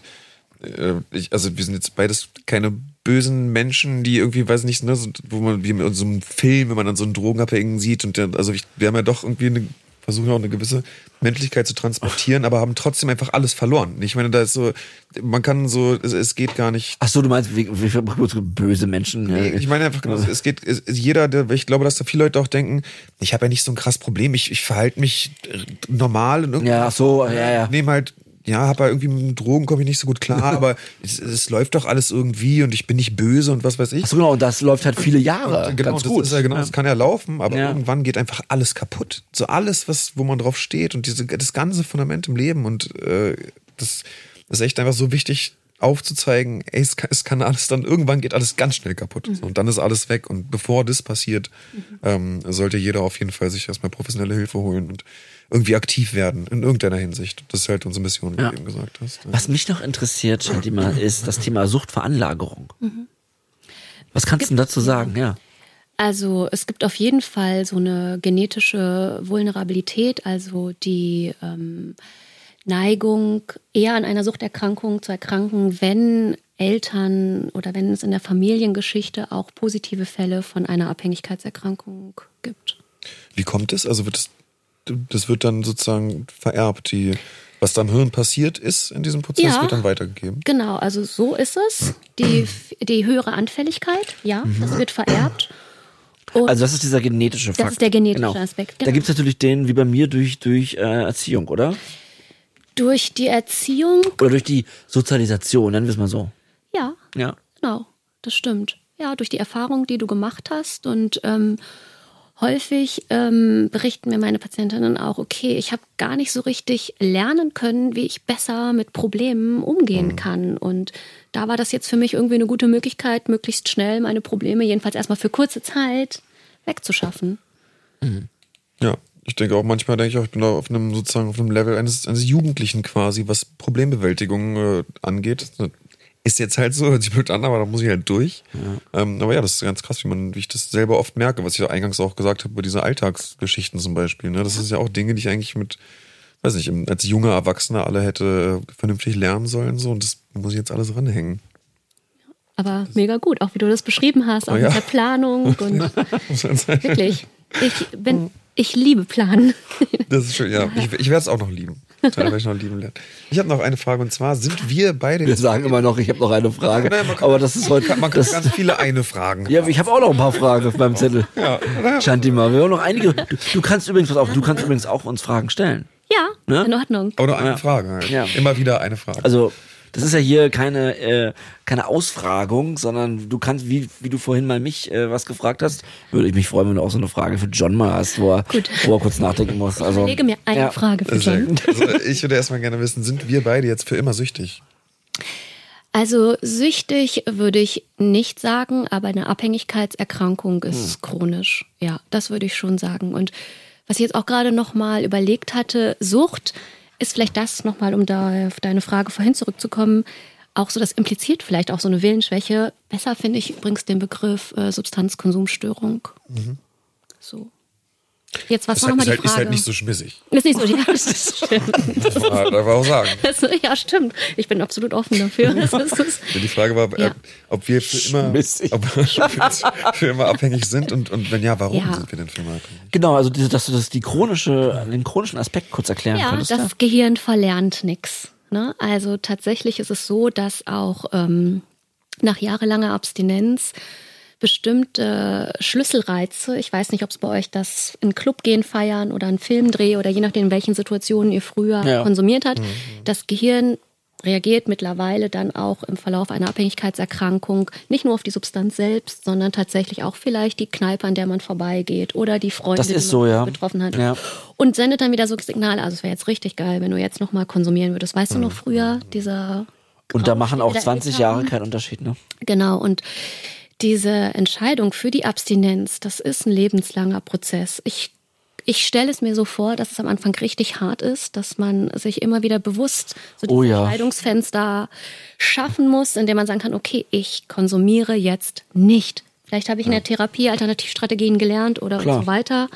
äh, ich, also wir sind jetzt beides keine bösen Menschen, die irgendwie, weiß nicht, ne, so, wo man wie in so einem Film, wenn man dann so einen Drogenabhängigen sieht und der, also ich, wir haben ja doch irgendwie eine, versuchen auch eine gewisse Menschlichkeit zu transportieren, aber haben trotzdem einfach alles verloren. Ich meine, da ist so, man kann so, es, es geht gar nicht. Ach so, du meinst, wie, wie, wie böse Menschen? Nee, ich meine einfach, genau, es geht, es, jeder, der, ich glaube, dass da viele Leute auch denken, ich habe ja nicht so ein krass Problem, ich, ich verhalte mich normal und irgendwie. Ja, ach so, ja, ja. Nehme halt, ja, habe halt irgendwie mit Drogen komme ich nicht so gut klar, aber es, es läuft doch alles irgendwie und ich bin nicht böse und was weiß ich. Ach so, genau, und das läuft halt viele Jahre. Genau, ganz das gut. ist ja genau, das kann ja laufen, aber Ja. irgendwann geht einfach alles kaputt. So alles, was, wo man drauf steht und diese, das ganze Fundament im Leben und äh, das ist echt einfach so wichtig aufzuzeigen, ey, es kann, es kann alles dann, irgendwann geht alles ganz schnell kaputt. So, und dann ist alles weg. Und bevor das passiert, ähm, sollte jeder auf jeden Fall sich erstmal professionelle Hilfe holen und irgendwie aktiv werden, in irgendeiner Hinsicht. Das ist halt unsere Mission, wie Ja. du eben gesagt hast. Was mich noch interessiert, Shantima, ist das Thema Suchtveranlagerung. Was kannst du denn dazu sagen? Ja. Also es gibt auf jeden Fall so eine genetische Vulnerabilität, also die ähm, Neigung, eher an einer Suchterkrankung zu erkranken, wenn Eltern oder wenn es in der Familiengeschichte auch positive Fälle von einer Abhängigkeitserkrankung gibt. Wie kommt es? Also wird es, das wird dann sozusagen vererbt, die, was da im Hirn passiert ist in diesem Prozess, Ja. wird dann weitergegeben. Genau, also so ist es. Die, die höhere Anfälligkeit, ja, das wird vererbt. Und Also das ist dieser genetische Fakt. Das ist der genetische genau. Aspekt, Da genau. gibt's natürlich den, wie bei mir, durch, durch äh, Erziehung, oder? durch die Erziehung, Oder durch die Sozialisation, nennen wir es mal so. ja, Ja. Genau, das stimmt. Ja, durch die Erfahrung, die du gemacht hast. Und ähm, häufig ähm, berichten mir meine Patientinnen auch, okay, ich habe gar nicht so richtig lernen können, wie ich besser mit Problemen umgehen kann. Und da war das jetzt für mich irgendwie eine gute Möglichkeit, möglichst schnell meine Probleme, jedenfalls erstmal für kurze Zeit, wegzuschaffen. Ja, ich denke auch manchmal denke ich auch, ich bin da auf einem sozusagen auf einem Level eines, eines Jugendlichen quasi, was Problembewältigung äh, angeht. Ist jetzt halt so, hört sich blöd an, aber da muss ich halt durch. Ähm, aber ja, das ist ganz krass, wie man, wie ich das selber oft merke, was ich ja eingangs auch gesagt habe, über diese Alltagsgeschichten zum Beispiel. Ne? Das ist ja auch Dinge, die ich eigentlich mit, weiß nicht, als junger Erwachsener alle hätte äh, vernünftig lernen sollen, so und das muss ich jetzt alles ranhängen. Aber mega gut, auch wie du das beschrieben hast, auch Oh ja. mit der Planung und wirklich. Ich bin, ich liebe Planen. Das ist schön, ja. Ich, ich werde es auch noch lieben. Ich noch lieben lernen. Ich habe noch eine Frage und zwar, sind wir beide Wir sagen immer noch, ich habe noch eine Frage. Nein, man kann- aber das ist heute. Man kann das, ganz viele eine Fragen. ja, ich habe auch noch ein paar Fragen auf meinem Zettel. Ja. Shantima, wir haben noch einige. Du, du kannst übrigens, pass auf, du kannst übrigens auch uns Fragen stellen. Ja, Ne? in Ordnung. Oder eine Ja. Frage halt. Ja. Immer wieder eine Frage. Also, das ist ja hier keine, äh, keine Ausfragung, sondern du kannst, wie, wie du vorhin mal mich äh, was gefragt hast, würde ich mich freuen, wenn du auch so eine Frage für John mal hast, wo er, Gut. wo er kurz nachdenken muss. Also, Überlege mir eine ja. Frage für John. Also ich würde erstmal gerne wissen, sind wir beide jetzt für immer süchtig? Also süchtig würde ich nicht sagen, aber eine Abhängigkeitserkrankung ist chronisch. Ja, das würde ich schon sagen. Und was ich jetzt auch gerade noch mal überlegt hatte, Sucht ist vielleicht das noch mal, um da auf deine Frage vorhin zurückzukommen, auch so, das impliziert vielleicht auch so eine Willensschwäche. Besser finde ich übrigens den Begriff äh, Substanzkonsumstörung. So. Jetzt was war halt, nochmal ist, die halt, Frage? ist halt nicht so schmissig. ist nicht so, ja, das ist stimmt. Das muss man halt auch sagen. Also, ja, stimmt. Ich bin absolut offen dafür. Das ist, das Die Frage war, äh, Ja. ob wir für immer, ob für immer abhängig sind und, und wenn ja, warum Ja. sind wir denn für immer abhängig? Genau, also diese, dass du das die chronische, den chronischen Aspekt kurz erklären Ja, könntest. das Gehirn verlernt nichts. Ne? Also tatsächlich ist es so, dass auch ähm, nach jahrelanger Abstinenz bestimmte Schlüsselreize, ich weiß nicht, ob es bei euch das in Club gehen feiern oder einen Filmdreh oder je nachdem, in welchen Situationen ihr früher Ja. konsumiert habt, das Gehirn reagiert mittlerweile dann auch im Verlauf einer Abhängigkeitserkrankung nicht nur auf die Substanz selbst, sondern tatsächlich auch vielleicht die Kneipe, an der man vorbeigeht oder die Freunde, die so, man ja. getroffen hat. Ja. Und sendet dann wieder so Signale. Also es wäre jetzt richtig geil, wenn du jetzt nochmal konsumieren würdest. Weißt du noch früher, dieser Und da machen auch der 20 Eltern? Jahre keinen Unterschied, ne? Genau, und diese Entscheidung für die Abstinenz, das ist ein lebenslanger Prozess. Ich, ich stelle es mir so vor, dass es am Anfang richtig hart ist, dass man sich immer wieder bewusst so Oh ja. Entscheidungsfenster schaffen muss, indem man sagen kann, okay, ich konsumiere jetzt nicht. Vielleicht habe ich in der Therapie Alternativstrategien gelernt oder Klar. und so weiter.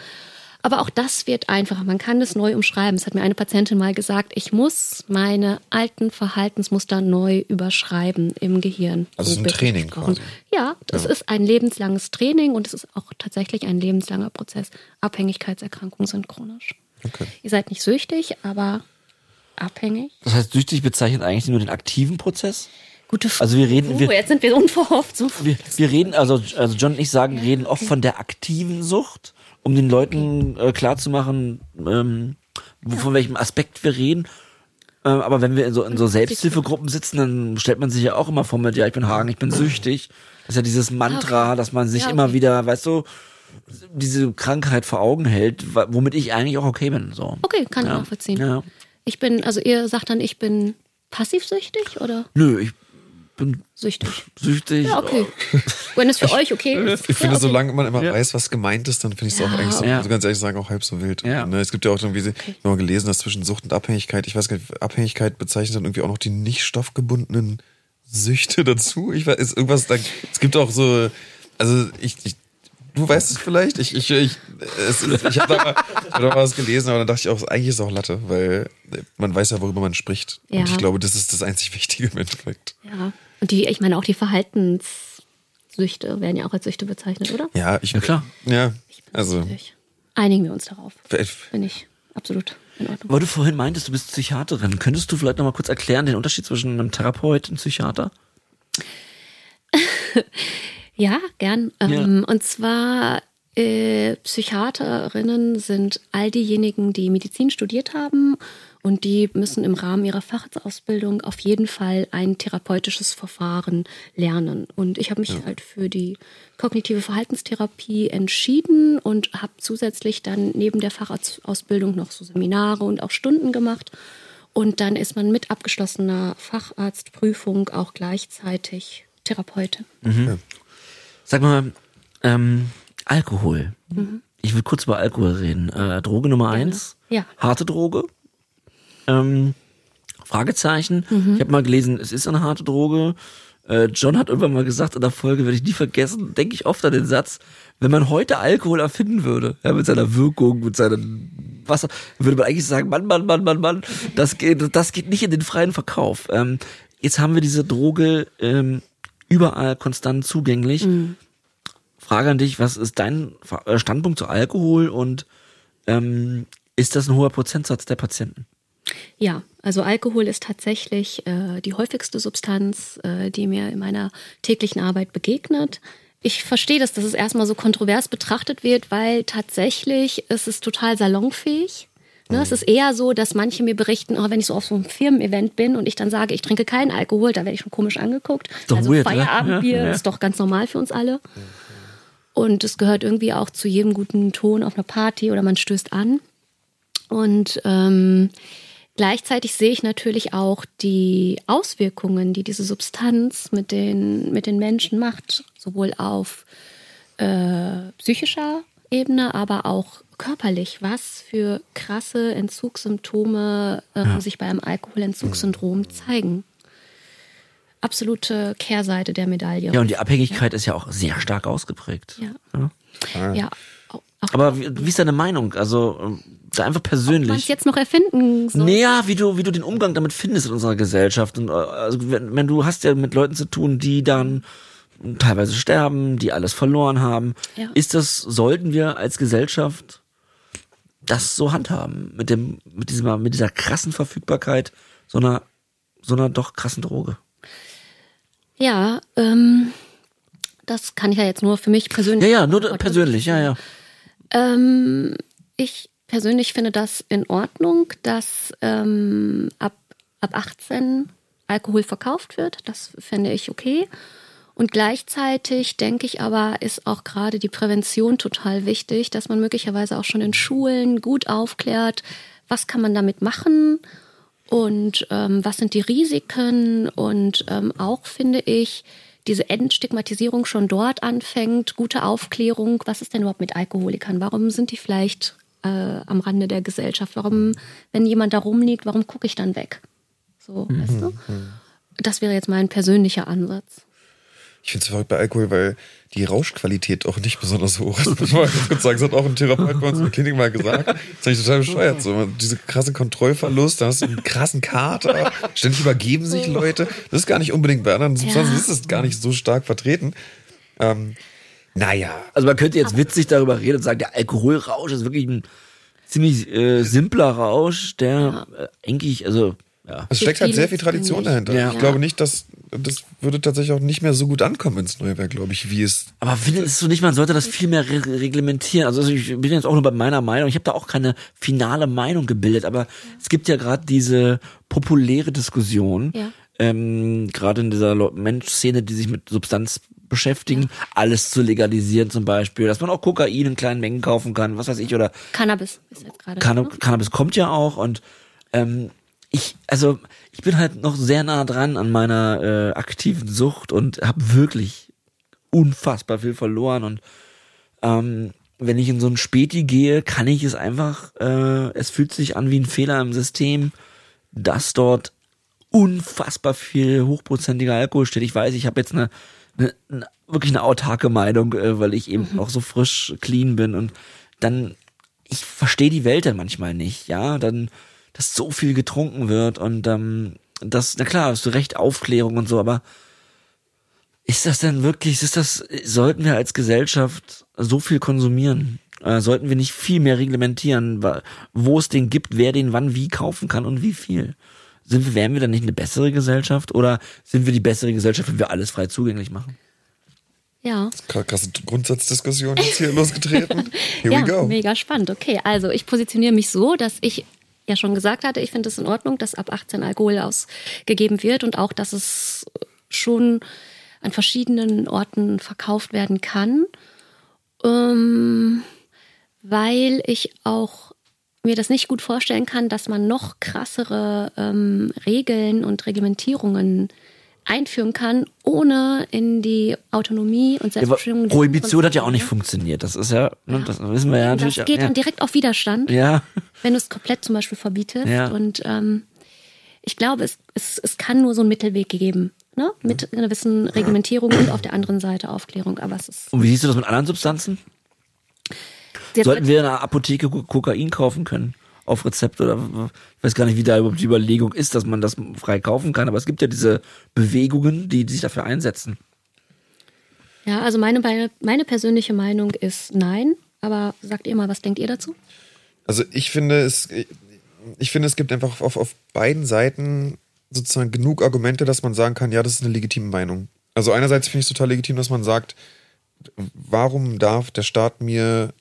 Aber auch das wird einfacher. Man kann das neu umschreiben. Es hat mir eine Patientin mal gesagt, ich muss meine alten Verhaltensmuster neu überschreiben im Gehirn. Also es ist ein Training gesprochen. quasi. Ja, das ist ein lebenslanges Training und es ist auch tatsächlich ein lebenslanger Prozess. Abhängigkeitserkrankungen sind chronisch. Okay. Ihr seid nicht süchtig, aber abhängig. Das heißt, süchtig bezeichnet eigentlich nur den aktiven Prozess. Gute Frage. Also wir reden, uh, wir, jetzt sind wir unverhofft. So. wir, wir reden, also, also John und ich sagen, reden oft von der aktiven Sucht, um den Leuten äh, klarzumachen, ähm, wo- von welchem Aspekt wir reden. Ähm, aber wenn wir in so, in so Selbsthilfegruppen sitzen, dann stellt man sich ja auch immer vor mit, ja, ich bin Hagen, ich bin süchtig. Das ist ja dieses Mantra, dass man sich Ja, immer okay. wieder, weißt du, diese Krankheit vor Augen hält, womit ich eigentlich auch okay bin. So. Okay, kann ich Ja. nachvollziehen. Ja. Ich bin, also ihr sagt dann, ich bin passivsüchtig oder Nö, ich bin süchtig? süchtig. Ja, okay. Wenn es für euch okay ist. Ich finde, ja, okay. solange man immer Ja. weiß, was gemeint ist, dann finde ich es auch Ja. eigentlich so, Ja. also ganz ehrlich sagen, auch halb so wild. Ja. Ne, es gibt ja auch irgendwie, ich habe mal gelesen, dass zwischen Sucht und Abhängigkeit, ich weiß gar nicht, Abhängigkeit bezeichnet dann irgendwie auch noch die nicht stoffgebundenen Süchte dazu? Ich weiß, ist irgendwas, da, es gibt auch so, also ich, ich du weißt es vielleicht, ich, ich, ich, es, ich habe da, mal, hab da mal was gelesen, aber dann dachte ich auch, eigentlich ist es auch Latte, weil man weiß ja, worüber man spricht. Ja. Und ich glaube, das ist das einzig Wichtige im Endeffekt. Ja. Und die, ich meine auch die Verhaltenssüchte werden ja auch als Süchte bezeichnet, oder? Ja, ich, Ja, klar. Ja, Ich bin also, süchtig. Einigen wir uns darauf. Bin ich absolut in Ordnung. Weil du vorhin meintest, du bist Psychiaterin. Könntest du vielleicht noch mal kurz erklären den Unterschied zwischen einem Therapeut und einem Psychiater? Ja, gern. Ja. Ähm, und zwar äh, Psychiaterinnen sind all diejenigen, die Medizin studiert haben und die müssen im Rahmen ihrer Facharztausbildung auf jeden Fall ein therapeutisches Verfahren lernen. Und ich habe mich halt für die kognitive Verhaltenstherapie entschieden und habe zusätzlich dann neben der Facharztausbildung noch so Seminare und auch Stunden gemacht. Und dann ist man mit abgeschlossener Facharztprüfung auch gleichzeitig Therapeutin. Sag mal, ähm, Alkohol. Ich will kurz über Alkohol reden. Äh, Droge Nummer eins. Ja. Harte Droge. Ähm, Fragezeichen. Ich habe mal gelesen, es ist eine harte Droge. Äh, John hat irgendwann mal gesagt in der Folge, werde ich nie vergessen, denke ich oft an den Satz, wenn man heute Alkohol erfinden würde, ja, mit seiner Wirkung, mit seinem Wasser, würde man eigentlich sagen, Mann, Mann, Mann, Mann, Mann, das geht, das geht nicht in den freien Verkauf. Ähm, jetzt haben wir diese Droge ähm, überall konstant zugänglich. Frage an dich, was ist dein äh, Standpunkt zu Alkohol und ähm, ist das ein hoher Prozentsatz der Patienten? Ja, also Alkohol ist tatsächlich äh, die häufigste Substanz, äh, die mir in meiner täglichen Arbeit begegnet. Ich verstehe das, dass es erstmal so kontrovers betrachtet wird, weil tatsächlich ist es total salonfähig. Ne, es ist eher so, dass manche mir berichten, oh, wenn ich so auf so einem Firmen-Event bin und ich dann sage, ich trinke keinen Alkohol, da werde ich schon komisch angeguckt. doch also weird, oder? Feierabendbier Ja, ja. ist doch ganz normal für uns alle. Und es gehört irgendwie auch zu jedem guten Ton auf einer Party oder man stößt an. Und ähm, gleichzeitig sehe ich natürlich auch die Auswirkungen, die diese Substanz mit den, mit den Menschen macht, sowohl auf äh, psychischer Ebene, aber auch körperlich, was für krasse Entzugssymptome äh, sich beim Alkoholentzugssyndrom zeigen. Absolute Kehrseite der Medaille. Ja, und die Abhängigkeit ist ja auch sehr stark ausgeprägt. Ja. Ja. Auch, auch Aber wie, wie ist deine Meinung? Also ähm, da einfach man es persönlich. jetzt noch erfinden soll. Naja, wie du, wie du den Umgang damit findest in unserer Gesellschaft. Und, äh, also wenn, wenn du hast ja mit Leuten zu tun, die dann teilweise sterben, die alles verloren haben. Ja. Ist das, sollten wir als Gesellschaft das so handhaben? Mit dem, mit dieser, mit dieser krassen Verfügbarkeit so einer, so einer doch krassen Droge? Ja, ähm, das kann ich ja jetzt nur für mich persönlich. Ja, ja, nur persönlich, ja, ja. Ähm, ich persönlich finde das in Ordnung, dass ähm, ab, ab 18 Alkohol verkauft wird. Das fände ich okay. Und gleichzeitig denke ich aber, ist auch gerade die Prävention total wichtig, dass man möglicherweise auch schon in Schulen gut aufklärt, was kann man damit machen und ähm, was sind die Risiken und ähm, auch finde ich, diese Entstigmatisierung schon dort anfängt, gute Aufklärung, was ist denn überhaupt mit Alkoholikern? Warum sind die vielleicht äh, am Rande der Gesellschaft? Warum, wenn jemand da rumliegt, warum gucke ich dann weg? So, weißt du? Das wäre jetzt mein persönlicher Ansatz. Ich finde es verrückt bei Alkohol, weil die Rauschqualität auch nicht besonders hoch ist. Das muss man kurz sagen. Das hat auch ein Therapeut bei uns in der Klinik mal gesagt. Das fand ich total bescheuert. So, diese krasse Kontrollverlust, da hast du einen krassen Kater, ständig übergeben sich Leute. Das ist gar nicht unbedingt bei anderen Substanzen, Ja. das ist gar nicht so stark vertreten. Ähm, naja, Also man könnte jetzt witzig darüber reden und sagen, der Alkoholrausch ist wirklich ein ziemlich äh, simpler Rausch, der äh, eigentlich, also ja. es steckt halt sehr viel Tradition dahinter. Ja. Ich glaube nicht, dass das würde tatsächlich auch nicht mehr so gut ankommen ins Neuwerk, glaube ich, wie es Aber findest du nicht, man sollte das viel mehr re reglementieren? Also ich bin jetzt auch nur bei meiner Meinung. Ich habe da auch keine finale Meinung gebildet, aber es gibt ja gerade diese populäre Diskussion, Ja. ähm, gerade in dieser Menschszene, die sich mit Substanz beschäftigen, alles zu legalisieren zum Beispiel, dass man auch Kokain in kleinen Mengen kaufen kann, was weiß ich, oder Cannabis ist jetzt gerade. Canna? Cannabis kommt ja auch und ähm, ich, also ich bin halt noch sehr nah dran an meiner äh, aktiven Sucht und habe wirklich unfassbar viel verloren und ähm, wenn ich in so ein Späti gehe, kann ich es einfach, äh, es fühlt sich an wie ein Fehler im System, dass dort unfassbar viel hochprozentiger Alkohol steht. Ich weiß, ich habe jetzt eine, eine, eine wirklich eine autarke Meinung, äh, weil ich eben auch so frisch clean bin und dann ich verstehe die Welt dann manchmal nicht, ja, dann dass so viel getrunken wird und ähm, das, na klar, hast du recht, Aufklärung und so, aber ist das denn wirklich, ist das, sollten wir als Gesellschaft so viel konsumieren? Äh, sollten wir nicht viel mehr reglementieren, wo es den gibt, wer den wann wie kaufen kann und wie viel? Sind wir, wären wir dann nicht eine bessere Gesellschaft oder sind wir die bessere Gesellschaft, wenn wir alles frei zugänglich machen? Ja. Krasse Grundsatzdiskussion jetzt hier losgetreten. Here ja, we go. Mega spannend. Okay, also ich positioniere mich so, dass ich ja schon gesagt hatte, ich finde es in Ordnung, dass ab 18 Alkohol ausgegeben wird und auch, dass es schon an verschiedenen Orten verkauft werden kann, ähm, weil ich auch mir das nicht gut vorstellen kann, dass man noch krassere ähm, Regeln und Reglementierungen einführen kann, ohne in die Autonomie und Selbstbestimmung. Ja, Prohibition hat ja auch nicht funktioniert. Das ist ja, ne, das wissen wir ja natürlich. Das geht ja. dann direkt auf Widerstand, ja. wenn du es komplett zum Beispiel verbietest. Ja. Und ähm, ich glaube, es, es, es kann nur so einen Mittelweg geben. Ne? Mit einer gewissen Reglementierung und auf der anderen Seite Aufklärung. Aber es ist. Und wie siehst du das mit anderen Substanzen? Sollten wir in einer Apotheke Kokain kaufen können? Auf Rezept oder ich weiß gar nicht, wie da überhaupt die Überlegung ist, dass man das frei kaufen kann, aber es gibt ja diese Bewegungen, die, die sich dafür einsetzen. Ja, also meine, meine persönliche Meinung ist nein, aber sagt ihr mal, was denkt ihr dazu? Also ich finde es, ich finde es gibt einfach auf, auf beiden Seiten sozusagen genug Argumente, dass man sagen kann, ja, das ist eine legitime Meinung. Also einerseits finde ich es total legitim, dass man sagt, warum darf der Staat mir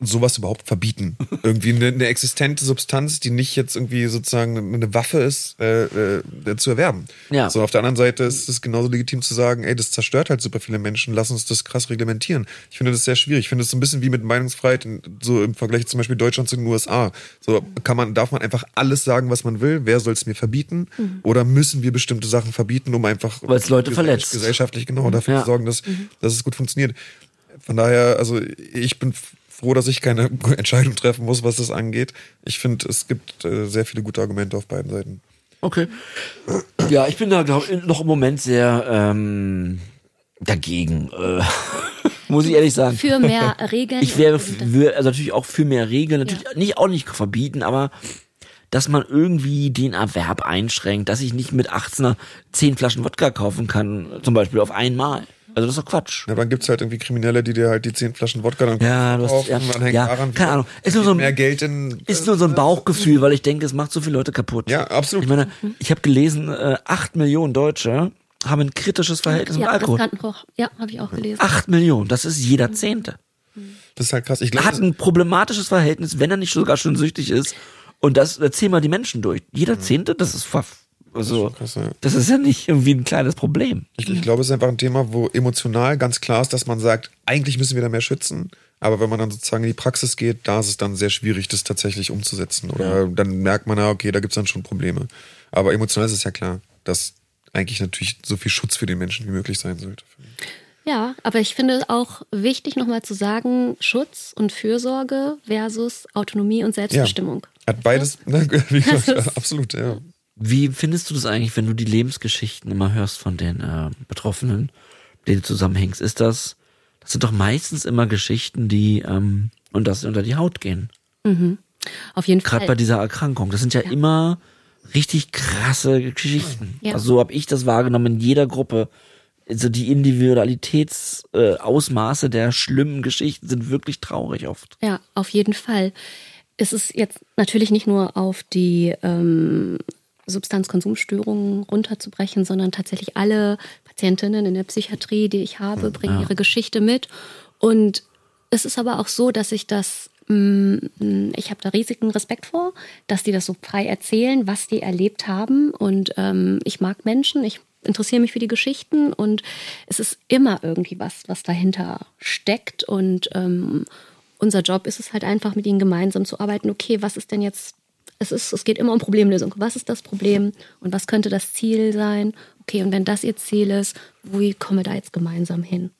sowas überhaupt verbieten. irgendwie eine, eine, existente Substanz, die nicht jetzt irgendwie sozusagen eine Waffe ist, äh, äh, zu erwerben. Ja. So auf der anderen Seite ist es genauso legitim zu sagen, ey, das zerstört halt super viele Menschen, lass uns das krass reglementieren. Ich finde das sehr schwierig. Ich finde es so ein bisschen wie mit Meinungsfreiheit, so im Vergleich zum Beispiel Deutschland zu den USA. So kann man, darf man einfach alles sagen, was man will. Wer soll es mir verbieten? Mhm. Oder müssen wir bestimmte Sachen verbieten, um einfach weil es Leute verletzt gesellschaftlich genau dafür ja. zu sorgen, dass, mhm. dass es gut funktioniert. Von daher, also ich bin froh, dass ich keine Entscheidung treffen muss, was das angeht. Ich finde, es gibt äh, sehr viele gute Argumente auf beiden Seiten. Okay. Ja, ich bin da glaub, noch im Moment sehr ähm, dagegen. Äh, muss ich ehrlich sagen. Für mehr Regeln. Ich wäre für, also natürlich auch für mehr Regeln, natürlich ja. nicht auch nicht verbieten, aber dass man irgendwie den Erwerb einschränkt, dass ich nicht mit 18er 10 Flaschen Wodka kaufen kann, zum Beispiel auf einmal. Also das ist doch Quatsch. Ja, dann gibt's halt irgendwie Kriminelle, die dir halt die zehn Flaschen Wodka dann ja, du hast, ja, man hängt ja, daran, keine Ahnung. Ist nur so ein, mehr Geld in, ist nur so ein Bauchgefühl, weil ich denke, es macht so viele Leute kaputt. Ja, absolut. Ich meine, ich habe gelesen, äh, acht Millionen Deutsche haben ein kritisches Verhältnis ja, mit Alkohol. Ja, habe ich auch gelesen. Acht Millionen, das ist jeder Zehnte. Das ist halt krass. Ich glaub, hat ein problematisches Verhältnis, wenn er nicht sogar schon süchtig ist. Und das erzählen mal die Menschen durch. Jeder Zehnte, das ist also, das ist, krass, ja. das ist ja nicht irgendwie ein kleines Problem. Ich, ich glaube, es ist einfach ein Thema, wo emotional ganz klar ist, dass man sagt, eigentlich müssen wir da mehr schützen. Aber wenn man dann sozusagen in die Praxis geht, da ist es dann sehr schwierig, das tatsächlich umzusetzen. Oder ja. dann merkt man ja, okay, da gibt es dann schon Probleme. Aber emotional ist es ja klar, dass eigentlich natürlich so viel Schutz für den Menschen wie möglich sein sollte. Ja, aber ich finde auch wichtig, nochmal zu sagen, Schutz und Fürsorge versus Autonomie und Selbstbestimmung. Ja, hat beides, ne, wie gesagt, absolut, ja. Wie findest du das eigentlich, wenn du die Lebensgeschichten immer hörst von den äh, Betroffenen, denen du zusammenhängst? Ist das, das sind doch meistens immer Geschichten, die ähm, und das unter die Haut gehen. Mhm. Auf jeden Fall. Gerade bei dieser Erkrankung. Das sind ja, ja. immer richtig krasse Geschichten. Ja. Also so habe ich das wahrgenommen in jeder Gruppe. Also die Individualitätsausmaße äh, der schlimmen Geschichten sind wirklich traurig oft. Ja, auf jeden Fall. Es ist jetzt natürlich nicht nur auf die ähm, Substanzkonsumstörungen runterzubrechen, sondern tatsächlich alle Patientinnen in der Psychiatrie, die ich habe, bringen ja. ihre Geschichte mit. Und es ist aber auch so, dass ich das, mm, ich habe da riesigen Respekt vor, dass die das so frei erzählen, was die erlebt haben. Und ähm, ich mag Menschen, ich interessiere mich für die Geschichten und es ist immer irgendwie was, was dahinter steckt. Und ähm, unser Job ist es halt einfach, mit ihnen gemeinsam zu arbeiten. Okay, was ist denn jetzt es, ist, es geht immer um Problemlösung. Was ist das Problem und was könnte das Ziel sein? Okay, und wenn das ihr Ziel ist, wie kommen wir da jetzt gemeinsam hin?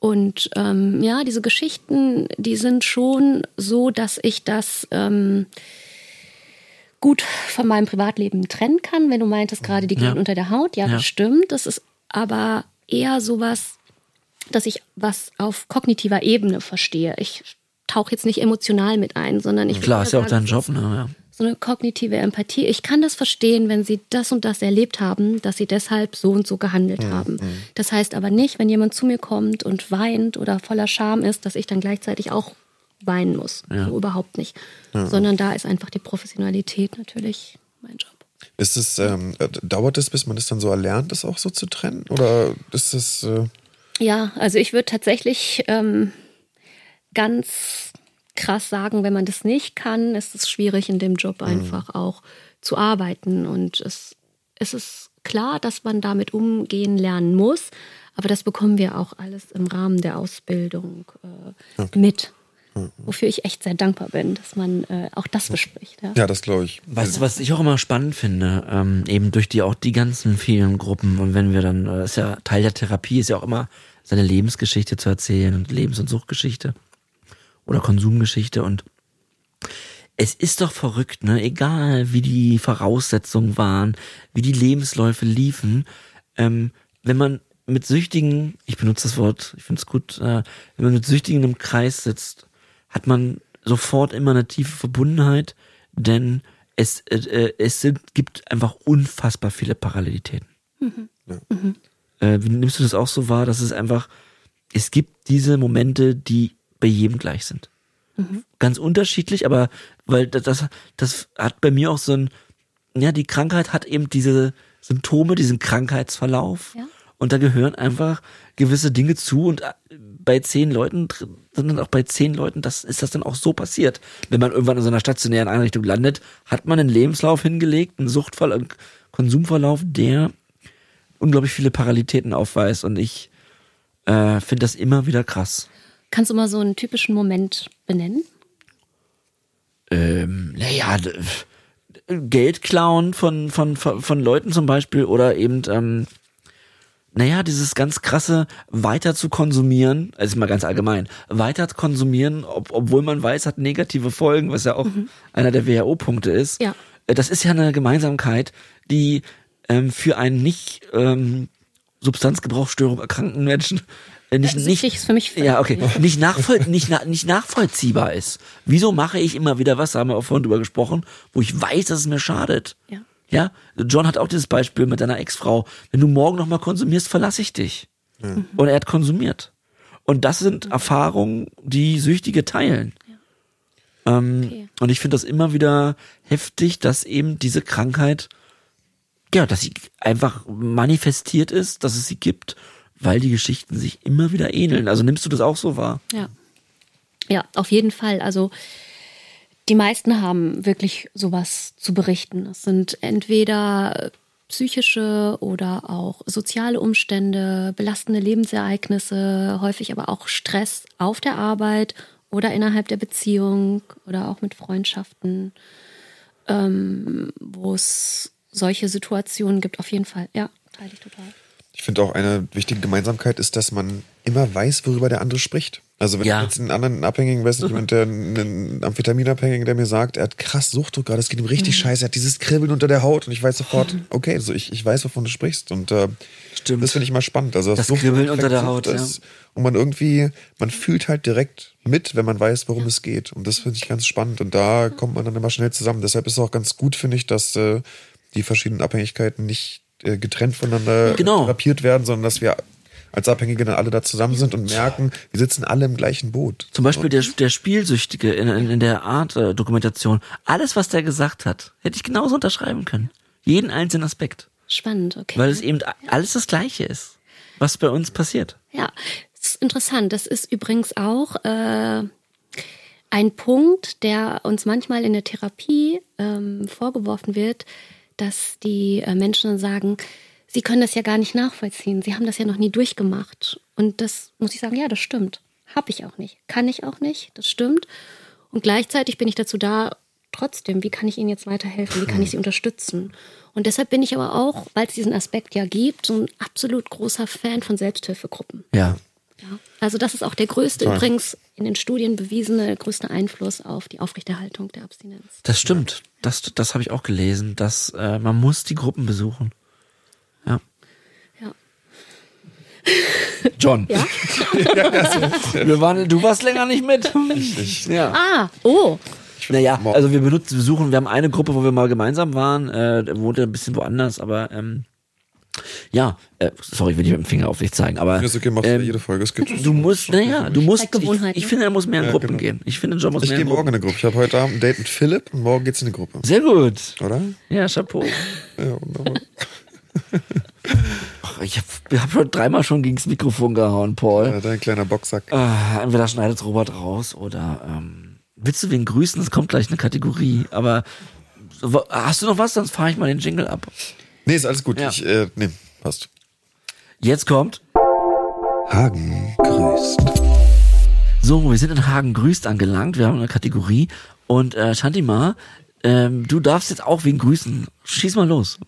Und ähm, ja, diese Geschichten, die sind schon so, dass ich das ähm, gut von meinem Privatleben trennen kann. Wenn du meintest gerade, die gehen Ja. unter der Haut, ja, Ja. das stimmt. Das ist aber eher sowas, dass ich was auf kognitiver Ebene verstehe. Ich tauche jetzt nicht emotional mit ein, sondern ich Klar, ist ja auch dein Job, ne? Ja. so eine kognitive Empathie. Ich kann das verstehen, wenn sie das und das erlebt haben, dass sie deshalb so und so gehandelt haben. Das heißt aber nicht, wenn jemand zu mir kommt und weint oder voller Scham ist, dass ich dann gleichzeitig auch weinen muss. Ja. So überhaupt nicht. Sondern da ist einfach die Professionalität natürlich mein Job. Ist es, ähm, äh, dauert es, bis man das dann so erlernt, das auch so zu trennen? Oder ist es, äh, Ja, also ich würde tatsächlich ähm, ganz krass sagen, wenn man das nicht kann, ist es schwierig in dem Job einfach auch zu arbeiten. Und es, es ist klar, dass man damit umgehen lernen muss, aber das bekommen wir auch alles im Rahmen der Ausbildung äh, mit. Wofür ich echt sehr dankbar bin, dass man äh, auch das bespricht. Ja. ja, das glaube ich. Weißt du, was ich auch immer spannend finde, ähm, eben durch die auch die ganzen vielen Gruppen und wenn wir dann, äh, ist ja Teil der Therapie, ist ja auch immer seine Lebensgeschichte zu erzählen und Lebens- und Suchtgeschichte oder Konsumgeschichte und es ist doch verrückt, ne? Egal wie die Voraussetzungen waren, wie die Lebensläufe liefen, ähm, wenn man mit Süchtigen, ich benutze das Wort, ich finde es gut, äh, wenn man mit Süchtigen im Kreis sitzt, hat man sofort immer eine tiefe Verbundenheit, denn es, äh, äh, es sind, gibt einfach unfassbar viele Parallelitäten. Äh, wie nimmst du das auch so wahr, dass es einfach, es gibt diese Momente, die bei jedem gleich sind. Ganz unterschiedlich, aber weil das, das, hat bei mir auch so ein, ja, die Krankheit hat eben diese Symptome, diesen Krankheitsverlauf. Ja. Und da gehören einfach gewisse Dinge zu und äh, bei zehn Leuten, sondern auch bei zehn Leuten, das ist das dann auch so passiert. Wenn man irgendwann in so einer stationären Einrichtung landet, hat man einen Lebenslauf hingelegt, einen Suchtverlauf, einen Konsumverlauf, der unglaublich viele Parallelitäten aufweist und ich äh, finde das immer wieder krass. Kannst du mal so einen typischen Moment benennen? ähm, naja, Geld klauen von, von, von, Leuten zum Beispiel oder eben, ähm, naja, dieses ganz krasse weiter zu konsumieren, also mal ganz allgemein, weiter konsumieren, ob, obwohl man weiß, hat negative Folgen, was ja auch einer der WHO-Punkte ist. Ja. Äh, Das ist ja eine Gemeinsamkeit, die ähm, für einen nicht ähm, Substanzgebrauchsstörung erkrankten Menschen nicht, Ja, nicht, süchtig ist für mich ja, okay, nicht, nachvoll, nicht, na, nicht nachvollziehbar ist. Wieso mache ich immer wieder was, da haben wir auch vorhin drüber gesprochen, wo ich weiß, dass es mir schadet. Ja. Ja, John hat auch dieses Beispiel mit deiner Ex-Frau. Wenn du morgen noch mal konsumierst, verlasse ich dich. Und er hat konsumiert. Und das sind Erfahrungen, die Süchtige teilen. Ähm, Okay. Und ich finde das immer wieder heftig, dass eben diese Krankheit, ja, dass sie einfach manifestiert ist, dass es sie gibt, weil die Geschichten sich immer wieder ähneln. Also nimmst du das auch so wahr? Ja. Ja, auf jeden Fall. Also die meisten haben wirklich sowas zu berichten. Es sind entweder psychische oder auch soziale Umstände, belastende Lebensereignisse, häufig aber auch Stress auf der Arbeit oder innerhalb der Beziehung oder auch mit Freundschaften, ähm, wo es solche Situationen gibt. Auf jeden Fall, ja, teile ich total. Ich finde auch eine wichtige Gemeinsamkeit ist, dass man immer weiß, worüber der andere spricht. Also wenn Ja. ich jetzt einen anderen Abhängigen, weiß nicht, jemand, der einen Amphetaminabhängigen, der mir sagt, er hat krass Suchtdruck gerade, es geht ihm richtig scheiße, er hat dieses Kribbeln unter der Haut und ich weiß sofort, okay, also ich, ich weiß, wovon du sprichst und äh, Stimmt. das finde ich immer spannend. Also Das Suchtdruck Kribbeln unter der Haut, ist, Und man irgendwie, man fühlt halt direkt mit, wenn man weiß, worum es geht und das finde ich ganz spannend und da kommt man dann immer schnell zusammen. Deshalb ist es auch ganz gut, finde ich, dass äh, die verschiedenen Abhängigkeiten nicht getrennt voneinander Genau. therapiert werden, sondern dass wir als Abhängige dann alle da zusammen sind und merken, wir sitzen alle im gleichen Boot. Zum Beispiel der, der Spielsüchtige in, in, in der Art äh, Dokumentation. Alles, was der gesagt hat, hätte ich genauso unterschreiben können. Jeden einzelnen Aspekt. Spannend, okay. Weil es eben alles das Gleiche ist, was bei uns passiert. Ja, das ist interessant. Das ist übrigens auch äh, ein Punkt, der uns manchmal in der Therapie ähm, vorgeworfen wird, dass die äh, Menschen sagen, sie können das ja gar nicht nachvollziehen. Sie haben das ja noch nie durchgemacht. Und das muss ich sagen, ja, das stimmt. Habe ich auch nicht. Kann ich auch nicht. Das stimmt. Und gleichzeitig bin ich dazu da, trotzdem, wie kann ich Ihnen jetzt weiterhelfen? Wie kann ich Sie unterstützen? Und deshalb bin ich aber auch, weil es diesen Aspekt ja gibt, so ein absolut großer Fan von Selbsthilfegruppen. Ja. Ja. Also das ist auch der größte, Toll. übrigens in den Studien bewiesene, größte Einfluss auf die Aufrechterhaltung der Abstinenz. Das stimmt. Das, das habe ich auch gelesen, dass äh, man muss die Gruppen besuchen. Ja. Ja. John. Ja? Wir waren, du warst länger nicht mit. Ja. Ah, oh. Naja, also wir benutzen, besuchen, wir haben eine Gruppe, wo wir mal gemeinsam waren, äh, wohnte ein bisschen woanders, aber ähm, ja, äh, sorry, ich will nicht mit dem Finger auf dich zeigen, aber Ja, ist okay, machst du ähm, jede Folge. Es gibt, du musst, naja, du musst, ich, ich finde, er muss mehr in Ja, Gruppen genau. gehen. Ich finde, John muss ich mehr gehe in morgen in Gruppen. eine Gruppe. Ich habe heute Abend ein Date mit Philipp und morgen geht's in eine Gruppe. Sehr gut. Oder? Ja, Chapeau. Ja, wunderbar. Ich habe hab schon dreimal schon gegens Mikrofon gehauen, Paul. Ja, dein kleiner Boxsack. Äh, entweder schneidet Robert raus oder ähm, willst du wen grüßen? Es kommt gleich eine Kategorie. Aber hast du noch was? Sonst fahre ich mal den Jingle ab. Nee, ist alles gut. Ja. Ich, äh, nee, passt. Jetzt kommt. Hagen grüßt. So, wir sind in Hagen grüßt angelangt. Wir haben eine Kategorie. Und äh, Shantima, ähm, du darfst jetzt auch wen grüßen. Schieß mal los.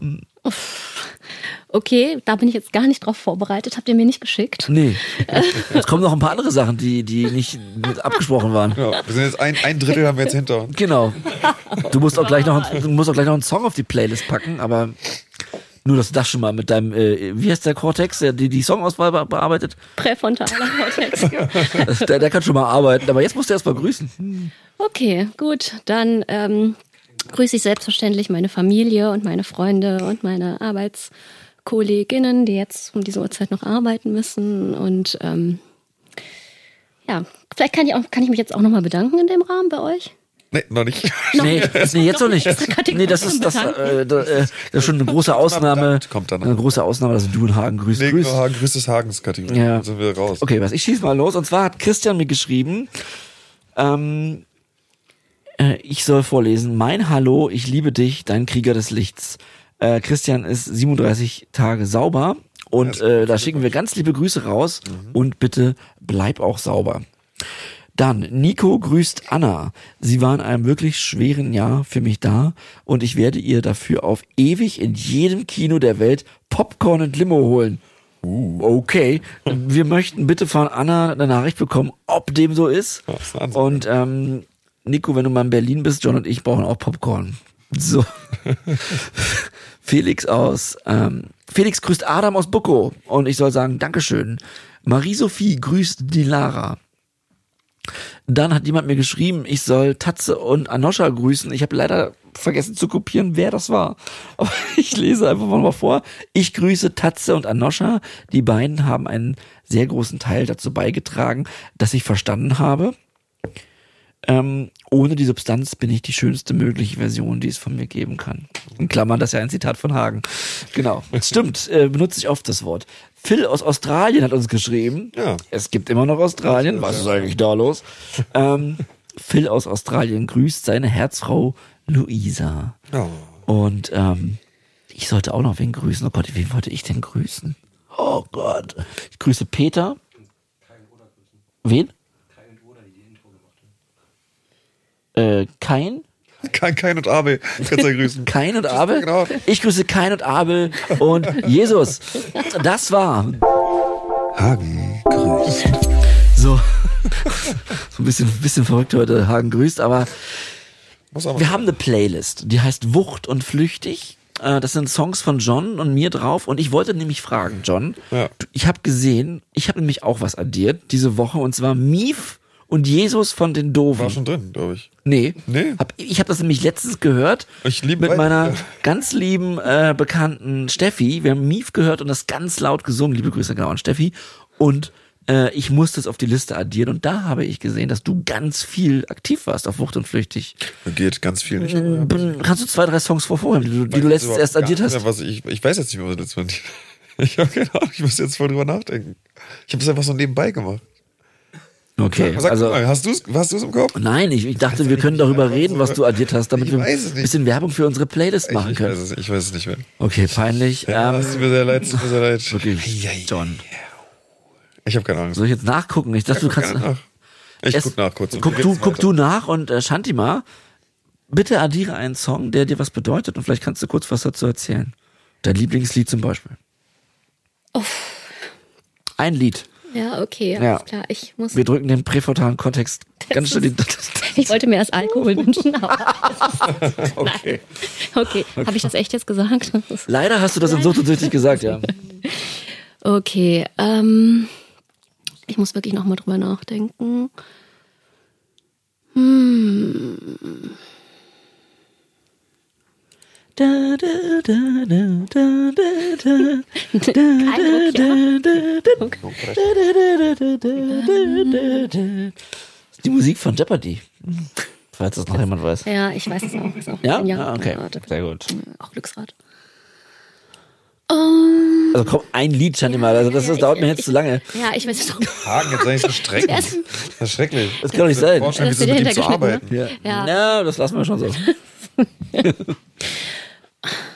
Okay, da bin ich jetzt gar nicht drauf vorbereitet. Habt ihr mir nicht geschickt? Nee. Jetzt kommen noch ein paar andere Sachen, die, die nicht mit abgesprochen waren. Ja, wir sind jetzt ein, ein Drittel haben wir jetzt hinter uns. Genau. Du musst auch gleich noch, du musst auch gleich noch einen Song auf die Playlist packen, aber nur, dass du das schon mal mit deinem, äh, wie heißt der Cortex, der die, die Songauswahl be bearbeitet? Präfrontaler Cortex. Der, der kann schon mal arbeiten, aber jetzt musst du erst mal grüßen. Okay, gut. Dann ähm, grüße ich selbstverständlich meine Familie und meine Freunde und meine Arbeitskolleginnen, die jetzt um diese Uhrzeit noch arbeiten müssen. Und ähm, ja, vielleicht kann ich, auch, kann ich mich jetzt auch nochmal bedanken in dem Rahmen bei euch. Nee, noch nicht. Nee, nee, jetzt noch nicht. Nee, das ist das, äh, da, äh, das ist schon eine große Ausnahme. kommt danach. Eine große Ausnahme, dass du in Hagen grüßt. Nee, grüßt. Hagen grüßt des Hagens Kategorie. Ja. Dann sind wir raus. Okay, was? Ich schieß mal los. Und zwar hat Christian mir geschrieben, ähm, äh, ich soll vorlesen. Mein Hallo, ich liebe dich, dein Krieger des Lichts. Äh, Christian ist 37 Tage sauber und äh, da schicken wir ganz liebe Grüße raus und bitte bleib auch sauber. Dann, Nico grüßt Anna. Sie war in einem wirklich schweren Jahr für mich da und ich werde ihr dafür auf ewig in jedem Kino der Welt Popcorn und Limo holen. Uh, okay. Wir möchten bitte von Anna eine Nachricht bekommen, ob dem so ist. Wahnsinn. Und ähm, Nico, wenn du mal in Berlin bist, John und ich brauchen auch Popcorn. So. Felix aus, ähm, Felix grüßt Adam aus Bucko und ich soll sagen, Dankeschön. Marie-Sophie grüßt die Lara. Dann hat jemand mir geschrieben, ich soll Tatze und Anoscha grüßen. Ich habe leider vergessen zu kopieren, wer das war. Aber ich lese einfach mal vor. Ich grüße Tatze und Anoscha. Die beiden haben einen sehr großen Teil dazu beigetragen, dass ich verstanden habe. Ähm, ohne die Substanz bin ich die schönste mögliche Version, die es von mir geben kann. In Klammern, das ist ja ein Zitat von Hagen. Genau. Stimmt, äh, benutze ich oft das Wort. Phil aus Australien hat uns geschrieben. Ja. Es gibt immer noch Australien. Was ist eigentlich da los? ähm, Phil aus Australien grüßt seine Herzfrau Luisa. Oh. Und ähm, ich sollte auch noch wen grüßen. Oh Gott, wen wollte ich denn grüßen? Oh Gott. Ich grüße Peter. Wen? Äh, Kain? Kein, kein und Abel. Kannst du grüßen. Kain und Abel? genau. Ich grüße Kain und Abel und Jesus. Das war Hagen grüßt. so, so ein bisschen, bisschen verrückt heute Hagen grüßt, aber wir haben eine Playlist, die heißt Wucht und Flüchtig. Äh, Das sind Songs von John und mir drauf. Und ich wollte nämlich fragen, John, Ja. ich habe gesehen, ich habe nämlich auch was addiert diese Woche und zwar Mief und Jesus von den Doofen. war schon drin, glaube ich. Nee. Nee. Hab, ich habe das nämlich letztens gehört Ich liebe mit beide. meiner ganz lieben äh, bekannten Steffi. Wir haben Mief gehört und das ganz laut gesungen. Liebe Grüße genau an Steffi. Und äh, ich musste es auf die Liste addieren und da habe ich gesehen, dass du ganz viel aktiv warst auf Wucht und Flüchtig. Geht ganz viel nicht. B- Kannst du zwei, drei Songs vorvorher, die du, die du letztens erst addiert hast? Ja, was ich, ich weiß jetzt nicht mehr, was das war. Ich habe keine Ahnung, ich muss jetzt voll drüber nachdenken. Ich habe es einfach so nebenbei gemacht. Okay, Sag also mal, hast du es hast du's im Kopf? nein, ich, ich dachte, wir können darüber reden, was du addiert hast, damit Ich wir weiß es ein bisschen Werbung für unsere Playlist Ich, machen ich, weiß können. es, nicht, ich weiß es nicht mehr. Okay, peinlich. Ja, Ähm, es tut mir sehr leid, es tut mir sehr leid. wirklich, John. Ich habe keine Ahnung. Soll ich jetzt nachgucken? Ich dachte, du Guck kannst. nach. Ich Es- guck nach kurz. Guck du, guck du nach und äh, Shantima, bitte addiere einen Song, der dir was bedeutet und vielleicht kannst du kurz was dazu erzählen. Dein Lieblingslied zum Beispiel. Ein Lied. Ja, okay, alles Ja. klar. Ich muss. Wir drücken den präfrontalen Kontext ganz schön. in- Ich wollte mir erst Alkohol wünschen, aber. okay. Okay, habe ich das echt jetzt gesagt? Leider hast du das in so süchtig gesagt, ja. Okay, ähm, ich muss wirklich nochmal drüber nachdenken. Da, da, da. Die Musik von Jeopardy. Falls das noch jemand weiß. Ja, ich weiß es auch. Ist auch Ja? Ah, okay. Ja, da- Sehr gut. Auch Glücksrad. Um, Also komm, ein Lied stand immer. Also das, das dauert mir jetzt zu lange. ja, ich weiß es doch. Hagen, jetzt nicht so streng. Erst- Das ist schrecklich. Das kann doch nicht sein. Vorstellen, wie Das so wird mit ihm zu arbeiten. Ja. Ja. Na, das lassen wir schon so.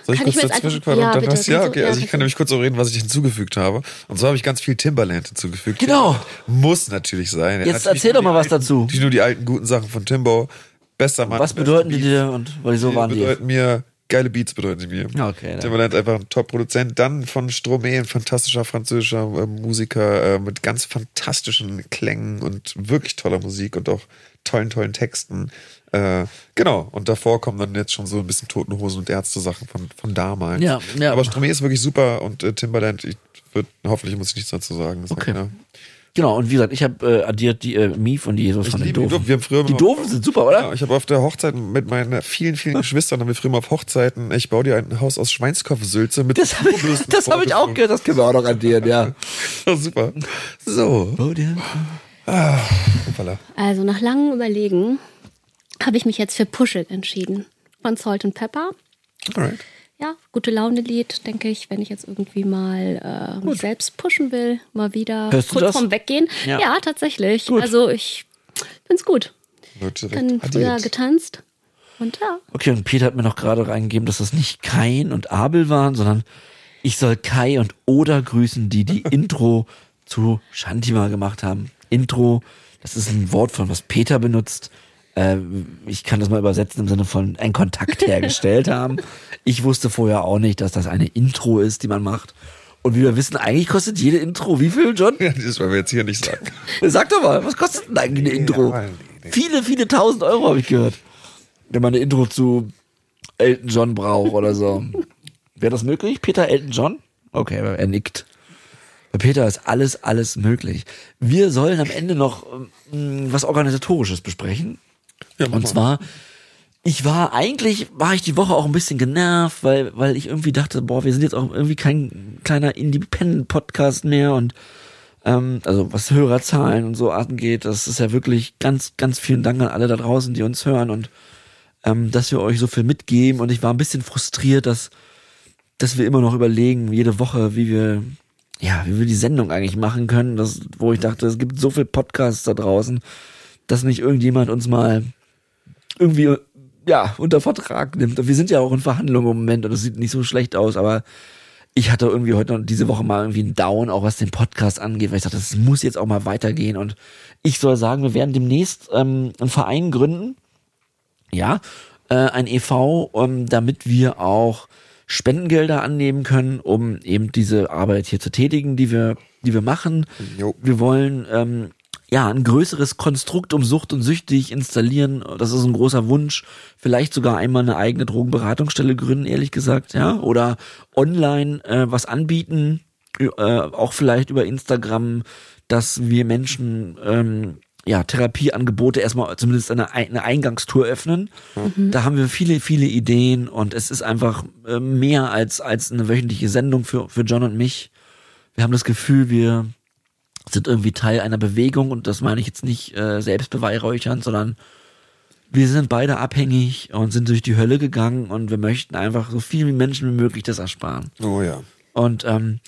Soll ich Kann ich kurz jetzt dazwischen einfach- ja, und dann bitte, hast, ja, okay, ja, also ich kann nämlich kurz auch reden, was ich hinzugefügt habe. Und so habe ich ganz viel Timbaland hinzugefügt. Genau. Muss natürlich sein. Jetzt erzähl doch mal die was alten, dazu. Nicht nur die alten guten Sachen von Timbo. Bester Mann. Was bedeuten die dir und weil so waren die? bedeuten mir, geile Beats bedeuten die mir. Ja, okay, dann. Timbaland ist einfach ein Top-Produzent. Dann von Stromae, ein fantastischer französischer äh, Musiker äh, mit ganz fantastischen Klängen und wirklich toller Musik und auch tollen, tollen Texten. Äh, genau. Und davor kommen dann jetzt schon so ein bisschen Toten Hosen und Ärzte-Sachen von, von damals. Ja, ja. Aber Stromae ist wirklich super und äh, Timbaland, ich würd, hoffentlich muss ich nichts dazu sagen. Das Okay. ja. Genau, und wie gesagt, ich habe äh, addiert die äh, Mief und die Jesus Ich von den liebe die Doofen. Doofen. Wir haben früher Die Doofen sind super, oder? Ja, ich habe auf der Hochzeit mit meinen vielen, vielen Geschwistern, haben wir früher mal auf Hochzeiten, ich baue dir ein Haus aus Schweinskopfsülze mit Das habe ich, das hab ich auch gehört, das können wir auch noch addieren, ja. Ja, super. So. Oh, der- Hoppala. Also nach langem Überlegen habe ich mich jetzt für Push It entschieden. Von Salt and Pepper. Alright. Ja, gute Laune-Lied, denke ich, wenn ich jetzt irgendwie mal äh, mich selbst pushen will, mal wieder Hörst kurz vorm Weggehen. Ja. Ja, tatsächlich. Gut. Also ich find's gut. Wird Dann früher addiert. getanzt. Und ja. Okay, und Peter hat mir noch gerade reingegeben, dass das nicht Kain und Abel waren, sondern ich soll Kai und Oda grüßen, die die Intro zu Shantima gemacht haben. Intro, das ist ein Wort von was Peter benutzt. Äh, ich kann das mal übersetzen im Sinne von einen Kontakt hergestellt haben. Ich wusste vorher auch nicht, dass das eine Intro ist, die man macht. Und wie wir wissen, eigentlich kostet jede Intro wie viel, John? Ja, das wollen wir jetzt hier nicht sagen. Sag doch mal, was kostet denn eigentlich eine Intro? Nee, nee. Viele, viele tausend Euro habe ich gehört. Wenn man eine Intro zu Elton John braucht oder so. Wäre das möglich? Peter Elton John? Okay, er nickt. Bei Peter ist alles, alles möglich. Wir sollen am Ende noch ähm, was Organisatorisches besprechen. Ja, Und zwar, ich war eigentlich, war ich die Woche auch ein bisschen genervt, weil, weil ich irgendwie dachte, boah, wir sind jetzt auch irgendwie kein kleiner Independent-Podcast mehr und ähm, also was Hörerzahlen und so angeht, das ist ja wirklich ganz, ganz vielen Dank an alle da draußen, die uns hören und ähm, dass wir euch so viel mitgeben. Und ich war ein bisschen frustriert, dass, dass wir immer noch überlegen, jede Woche, wie wir, ja, wie wir die Sendung eigentlich machen können, das, wo ich dachte, es gibt so viel Podcasts da draußen, dass nicht irgendjemand uns mal irgendwie ja unter Vertrag nimmt. Und wir sind ja auch in Verhandlungen im Moment und es sieht nicht so schlecht aus, aber ich hatte irgendwie heute noch diese Woche mal irgendwie einen Down, auch was den Podcast angeht, weil ich dachte, das muss jetzt auch mal weitergehen. Und ich soll sagen, wir werden demnächst ähm, einen Verein gründen, ja, äh, ein e.V., ähm, damit wir auch Spendengelder annehmen können, um eben diese Arbeit hier zu tätigen, die wir, die wir machen. Jo. Wir wollen ähm, ja ein größeres Konstrukt um Sucht und Süchtig installieren. Das ist ein großer Wunsch. Vielleicht sogar einmal eine eigene Drogenberatungsstelle gründen, ehrlich gesagt, ja. Oder online äh, was anbieten, äh, auch vielleicht über Instagram, dass wir Menschen ähm, ja, Therapieangebote erstmal zumindest eine, eine Eingangstour öffnen. Da haben wir viele, viele Ideen und es ist einfach äh, mehr als, als eine wöchentliche Sendung für, für John und mich. Wir haben das Gefühl, wir sind irgendwie Teil einer Bewegung und das meine ich jetzt nicht äh, selbst beweihräuchern, sondern wir sind beide abhängig und sind durch die Hölle gegangen und wir möchten einfach so viel Menschen wie möglich das ersparen. Oh ja. Und ähm,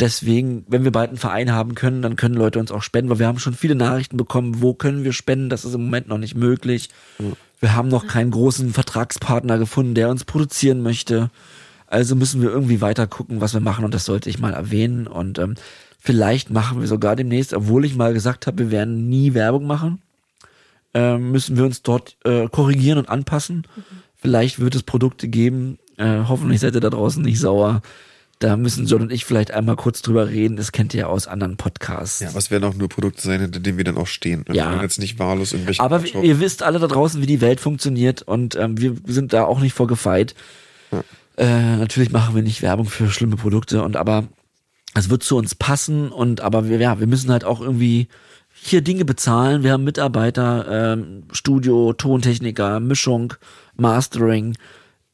deswegen, wenn wir bald einen Verein haben können, dann können Leute uns auch spenden, weil wir haben schon viele Nachrichten bekommen, wo können wir spenden, das ist im Moment noch nicht möglich. Wir haben noch keinen großen Vertragspartner gefunden, der uns produzieren möchte. Also müssen wir irgendwie weiter gucken, was wir machen und das sollte ich mal erwähnen. Und ähm, vielleicht machen wir sogar demnächst, obwohl ich mal gesagt habe, wir werden nie Werbung machen, ähm, müssen wir uns dort äh, korrigieren und anpassen. Vielleicht wird es Produkte geben, äh, hoffentlich seid ihr da draußen nicht sauer, Da müssen John und ich vielleicht einmal kurz drüber reden. Das kennt ihr ja aus anderen Podcasts. Ja, was werden auch nur Produkte sein, hinter denen wir dann auch stehen. Wir Ja. jetzt nicht wahllos irgendwelche Aber Quatsch ihr wisst alle da draußen, wie die Welt funktioniert und ähm, wir sind da auch nicht vorgefeit. Äh, natürlich machen wir nicht Werbung für schlimme Produkte und aber es wird zu uns passen und aber wir, ja, wir müssen halt auch irgendwie hier Dinge bezahlen. Wir haben Mitarbeiter, ähm, Studio, Tontechniker, Mischung, Mastering.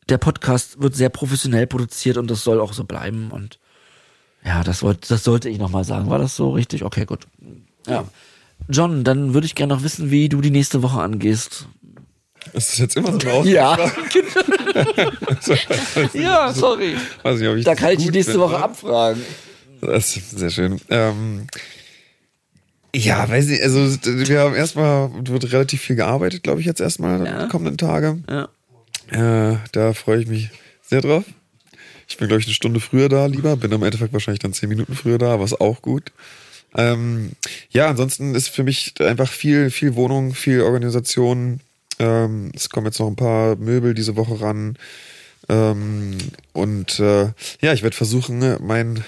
Der Podcast wird sehr professionell produziert und das soll auch so bleiben und ja, das wollte, das sollte ich nochmal sagen. War das so richtig? Okay, gut. Ja. John, dann würde ich gerne noch wissen, wie du die nächste Woche angehst. Ist das jetzt immer so eine Ja. ja, sorry. Nicht, Da kann ich die nächste finde. Woche abfragen. Das ist sehr schön. Ähm, ja, weiß ich, also wir haben erstmal, wird relativ viel gearbeitet, glaube ich, jetzt erstmal Ja. die kommenden Tage. Ja. Äh, da freue ich mich sehr drauf. Ich bin, glaube ich, eine Stunde früher da lieber, bin im Endeffekt wahrscheinlich dann zehn Minuten früher da, ist auch gut. Ähm, ja, ansonsten ist für mich einfach viel, viel Wohnung, viel Organisation. Ähm, es kommen jetzt noch ein paar Möbel diese Woche ran. Ähm, und äh, ja, ich werde versuchen, mein,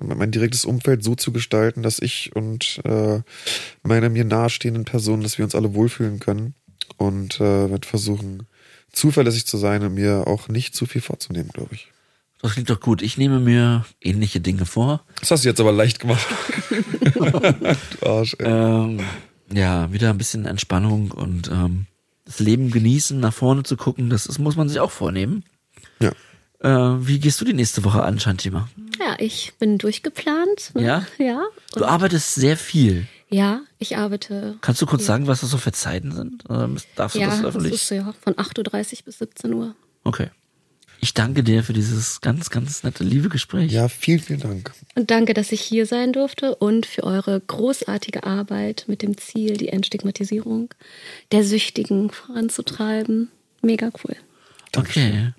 mein direktes Umfeld so zu gestalten, dass ich und äh, meine mir nahestehenden Personen, dass wir uns alle wohlfühlen können. Und äh, werde versuchen, zuverlässig zu sein und mir auch nicht zu viel vorzunehmen, glaube ich. Das klingt doch gut. Ich nehme mir ähnliche Dinge vor. Das hast du jetzt aber leicht gemacht. du Arsch, ey. Ähm, ja, wieder ein bisschen Entspannung und ähm, das Leben genießen, nach vorne zu gucken, das, das muss man sich auch vornehmen. Ja. Äh, wie gehst du die nächste Woche an, Shantima? Ja, ich bin durchgeplant. ne? Ja? Ja. Du arbeitest sehr viel. Ja, ich arbeite. Kannst du kurz sagen, was das so für Zeiten sind? Darfst du ja, das das öffentlich? ist ja von 8.30 Uhr bis 17 Uhr. okay. Ich danke dir für dieses ganz, ganz nette, liebe Gespräch. Ja, vielen, vielen Dank. Und danke, dass ich hier sein durfte und für eure großartige Arbeit mit dem Ziel, die Entstigmatisierung der Süchtigen voranzutreiben. Mega cool. Okay.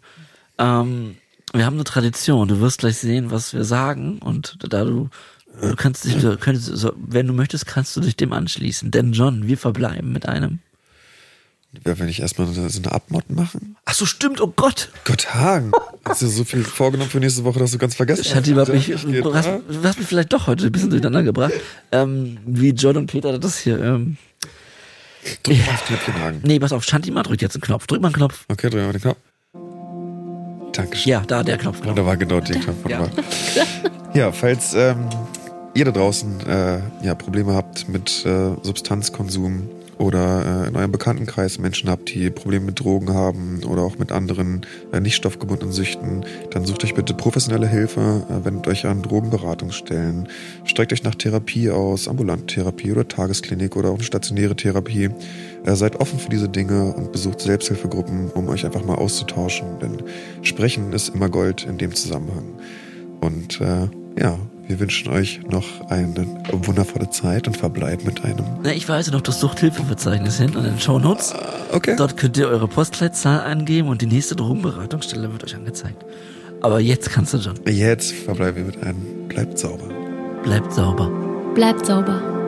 Ähm, wir haben eine Tradition. Du wirst gleich sehen, was wir sagen. Und da du, du kannst dich, du könntest, wenn du möchtest, kannst du dich dem anschließen. Denn John, wir verbleiben mit einem. Ja, wenn ich erstmal so eine Abmod machen. Ach so, stimmt. Oh Gott. Gott, Hagen. Hast du so viel vorgenommen für nächste Woche, dass du ganz vergessen Shanti hat mich, Geht, du hast, ne? du hast mich vielleicht doch heute ein bisschen durcheinander gebracht. Ähm, wie John und Peter das hier. Ähm, Drück mal aufs Knöpfchen, Hagen. nee, pass auf, Shanti mal drückt jetzt einen Knopf. Drück mal einen Knopf. Okay, drück mal den Knopf. Dankeschön. Ja, da, der Knopf. Da war genau der Knopf. Ja. wunderbar. Ja, falls ähm, ihr da draußen äh, ja, Probleme habt mit äh, Substanzkonsum oder äh, in eurem Bekanntenkreis Menschen habt, die Probleme mit Drogen haben oder auch mit anderen äh, nicht stoffgebundenen Süchten, dann sucht euch bitte professionelle Hilfe, äh, wendet euch an Drogenberatungsstellen, streckt euch nach Therapie aus, ambulante Therapie oder Tagesklinik oder auch stationäre Therapie. Seid offen für diese Dinge und besucht Selbsthilfegruppen, um euch einfach mal auszutauschen, denn Sprechen ist immer Gold in dem Zusammenhang. Und äh, ja, wir wünschen euch noch eine wundervolle Zeit und verbleiben mit einem. Na, ich weise noch das Suchthilfeverzeichnis hin und in den Show Notes. Okay. Dort könnt ihr eure Postleitzahl eingeben und die nächste Drogenberatungsstelle wird euch angezeigt. Aber jetzt kannst du, John. Jetzt verbleiben wir mit einem. Bleibt sauber. Bleibt sauber. Bleibt sauber.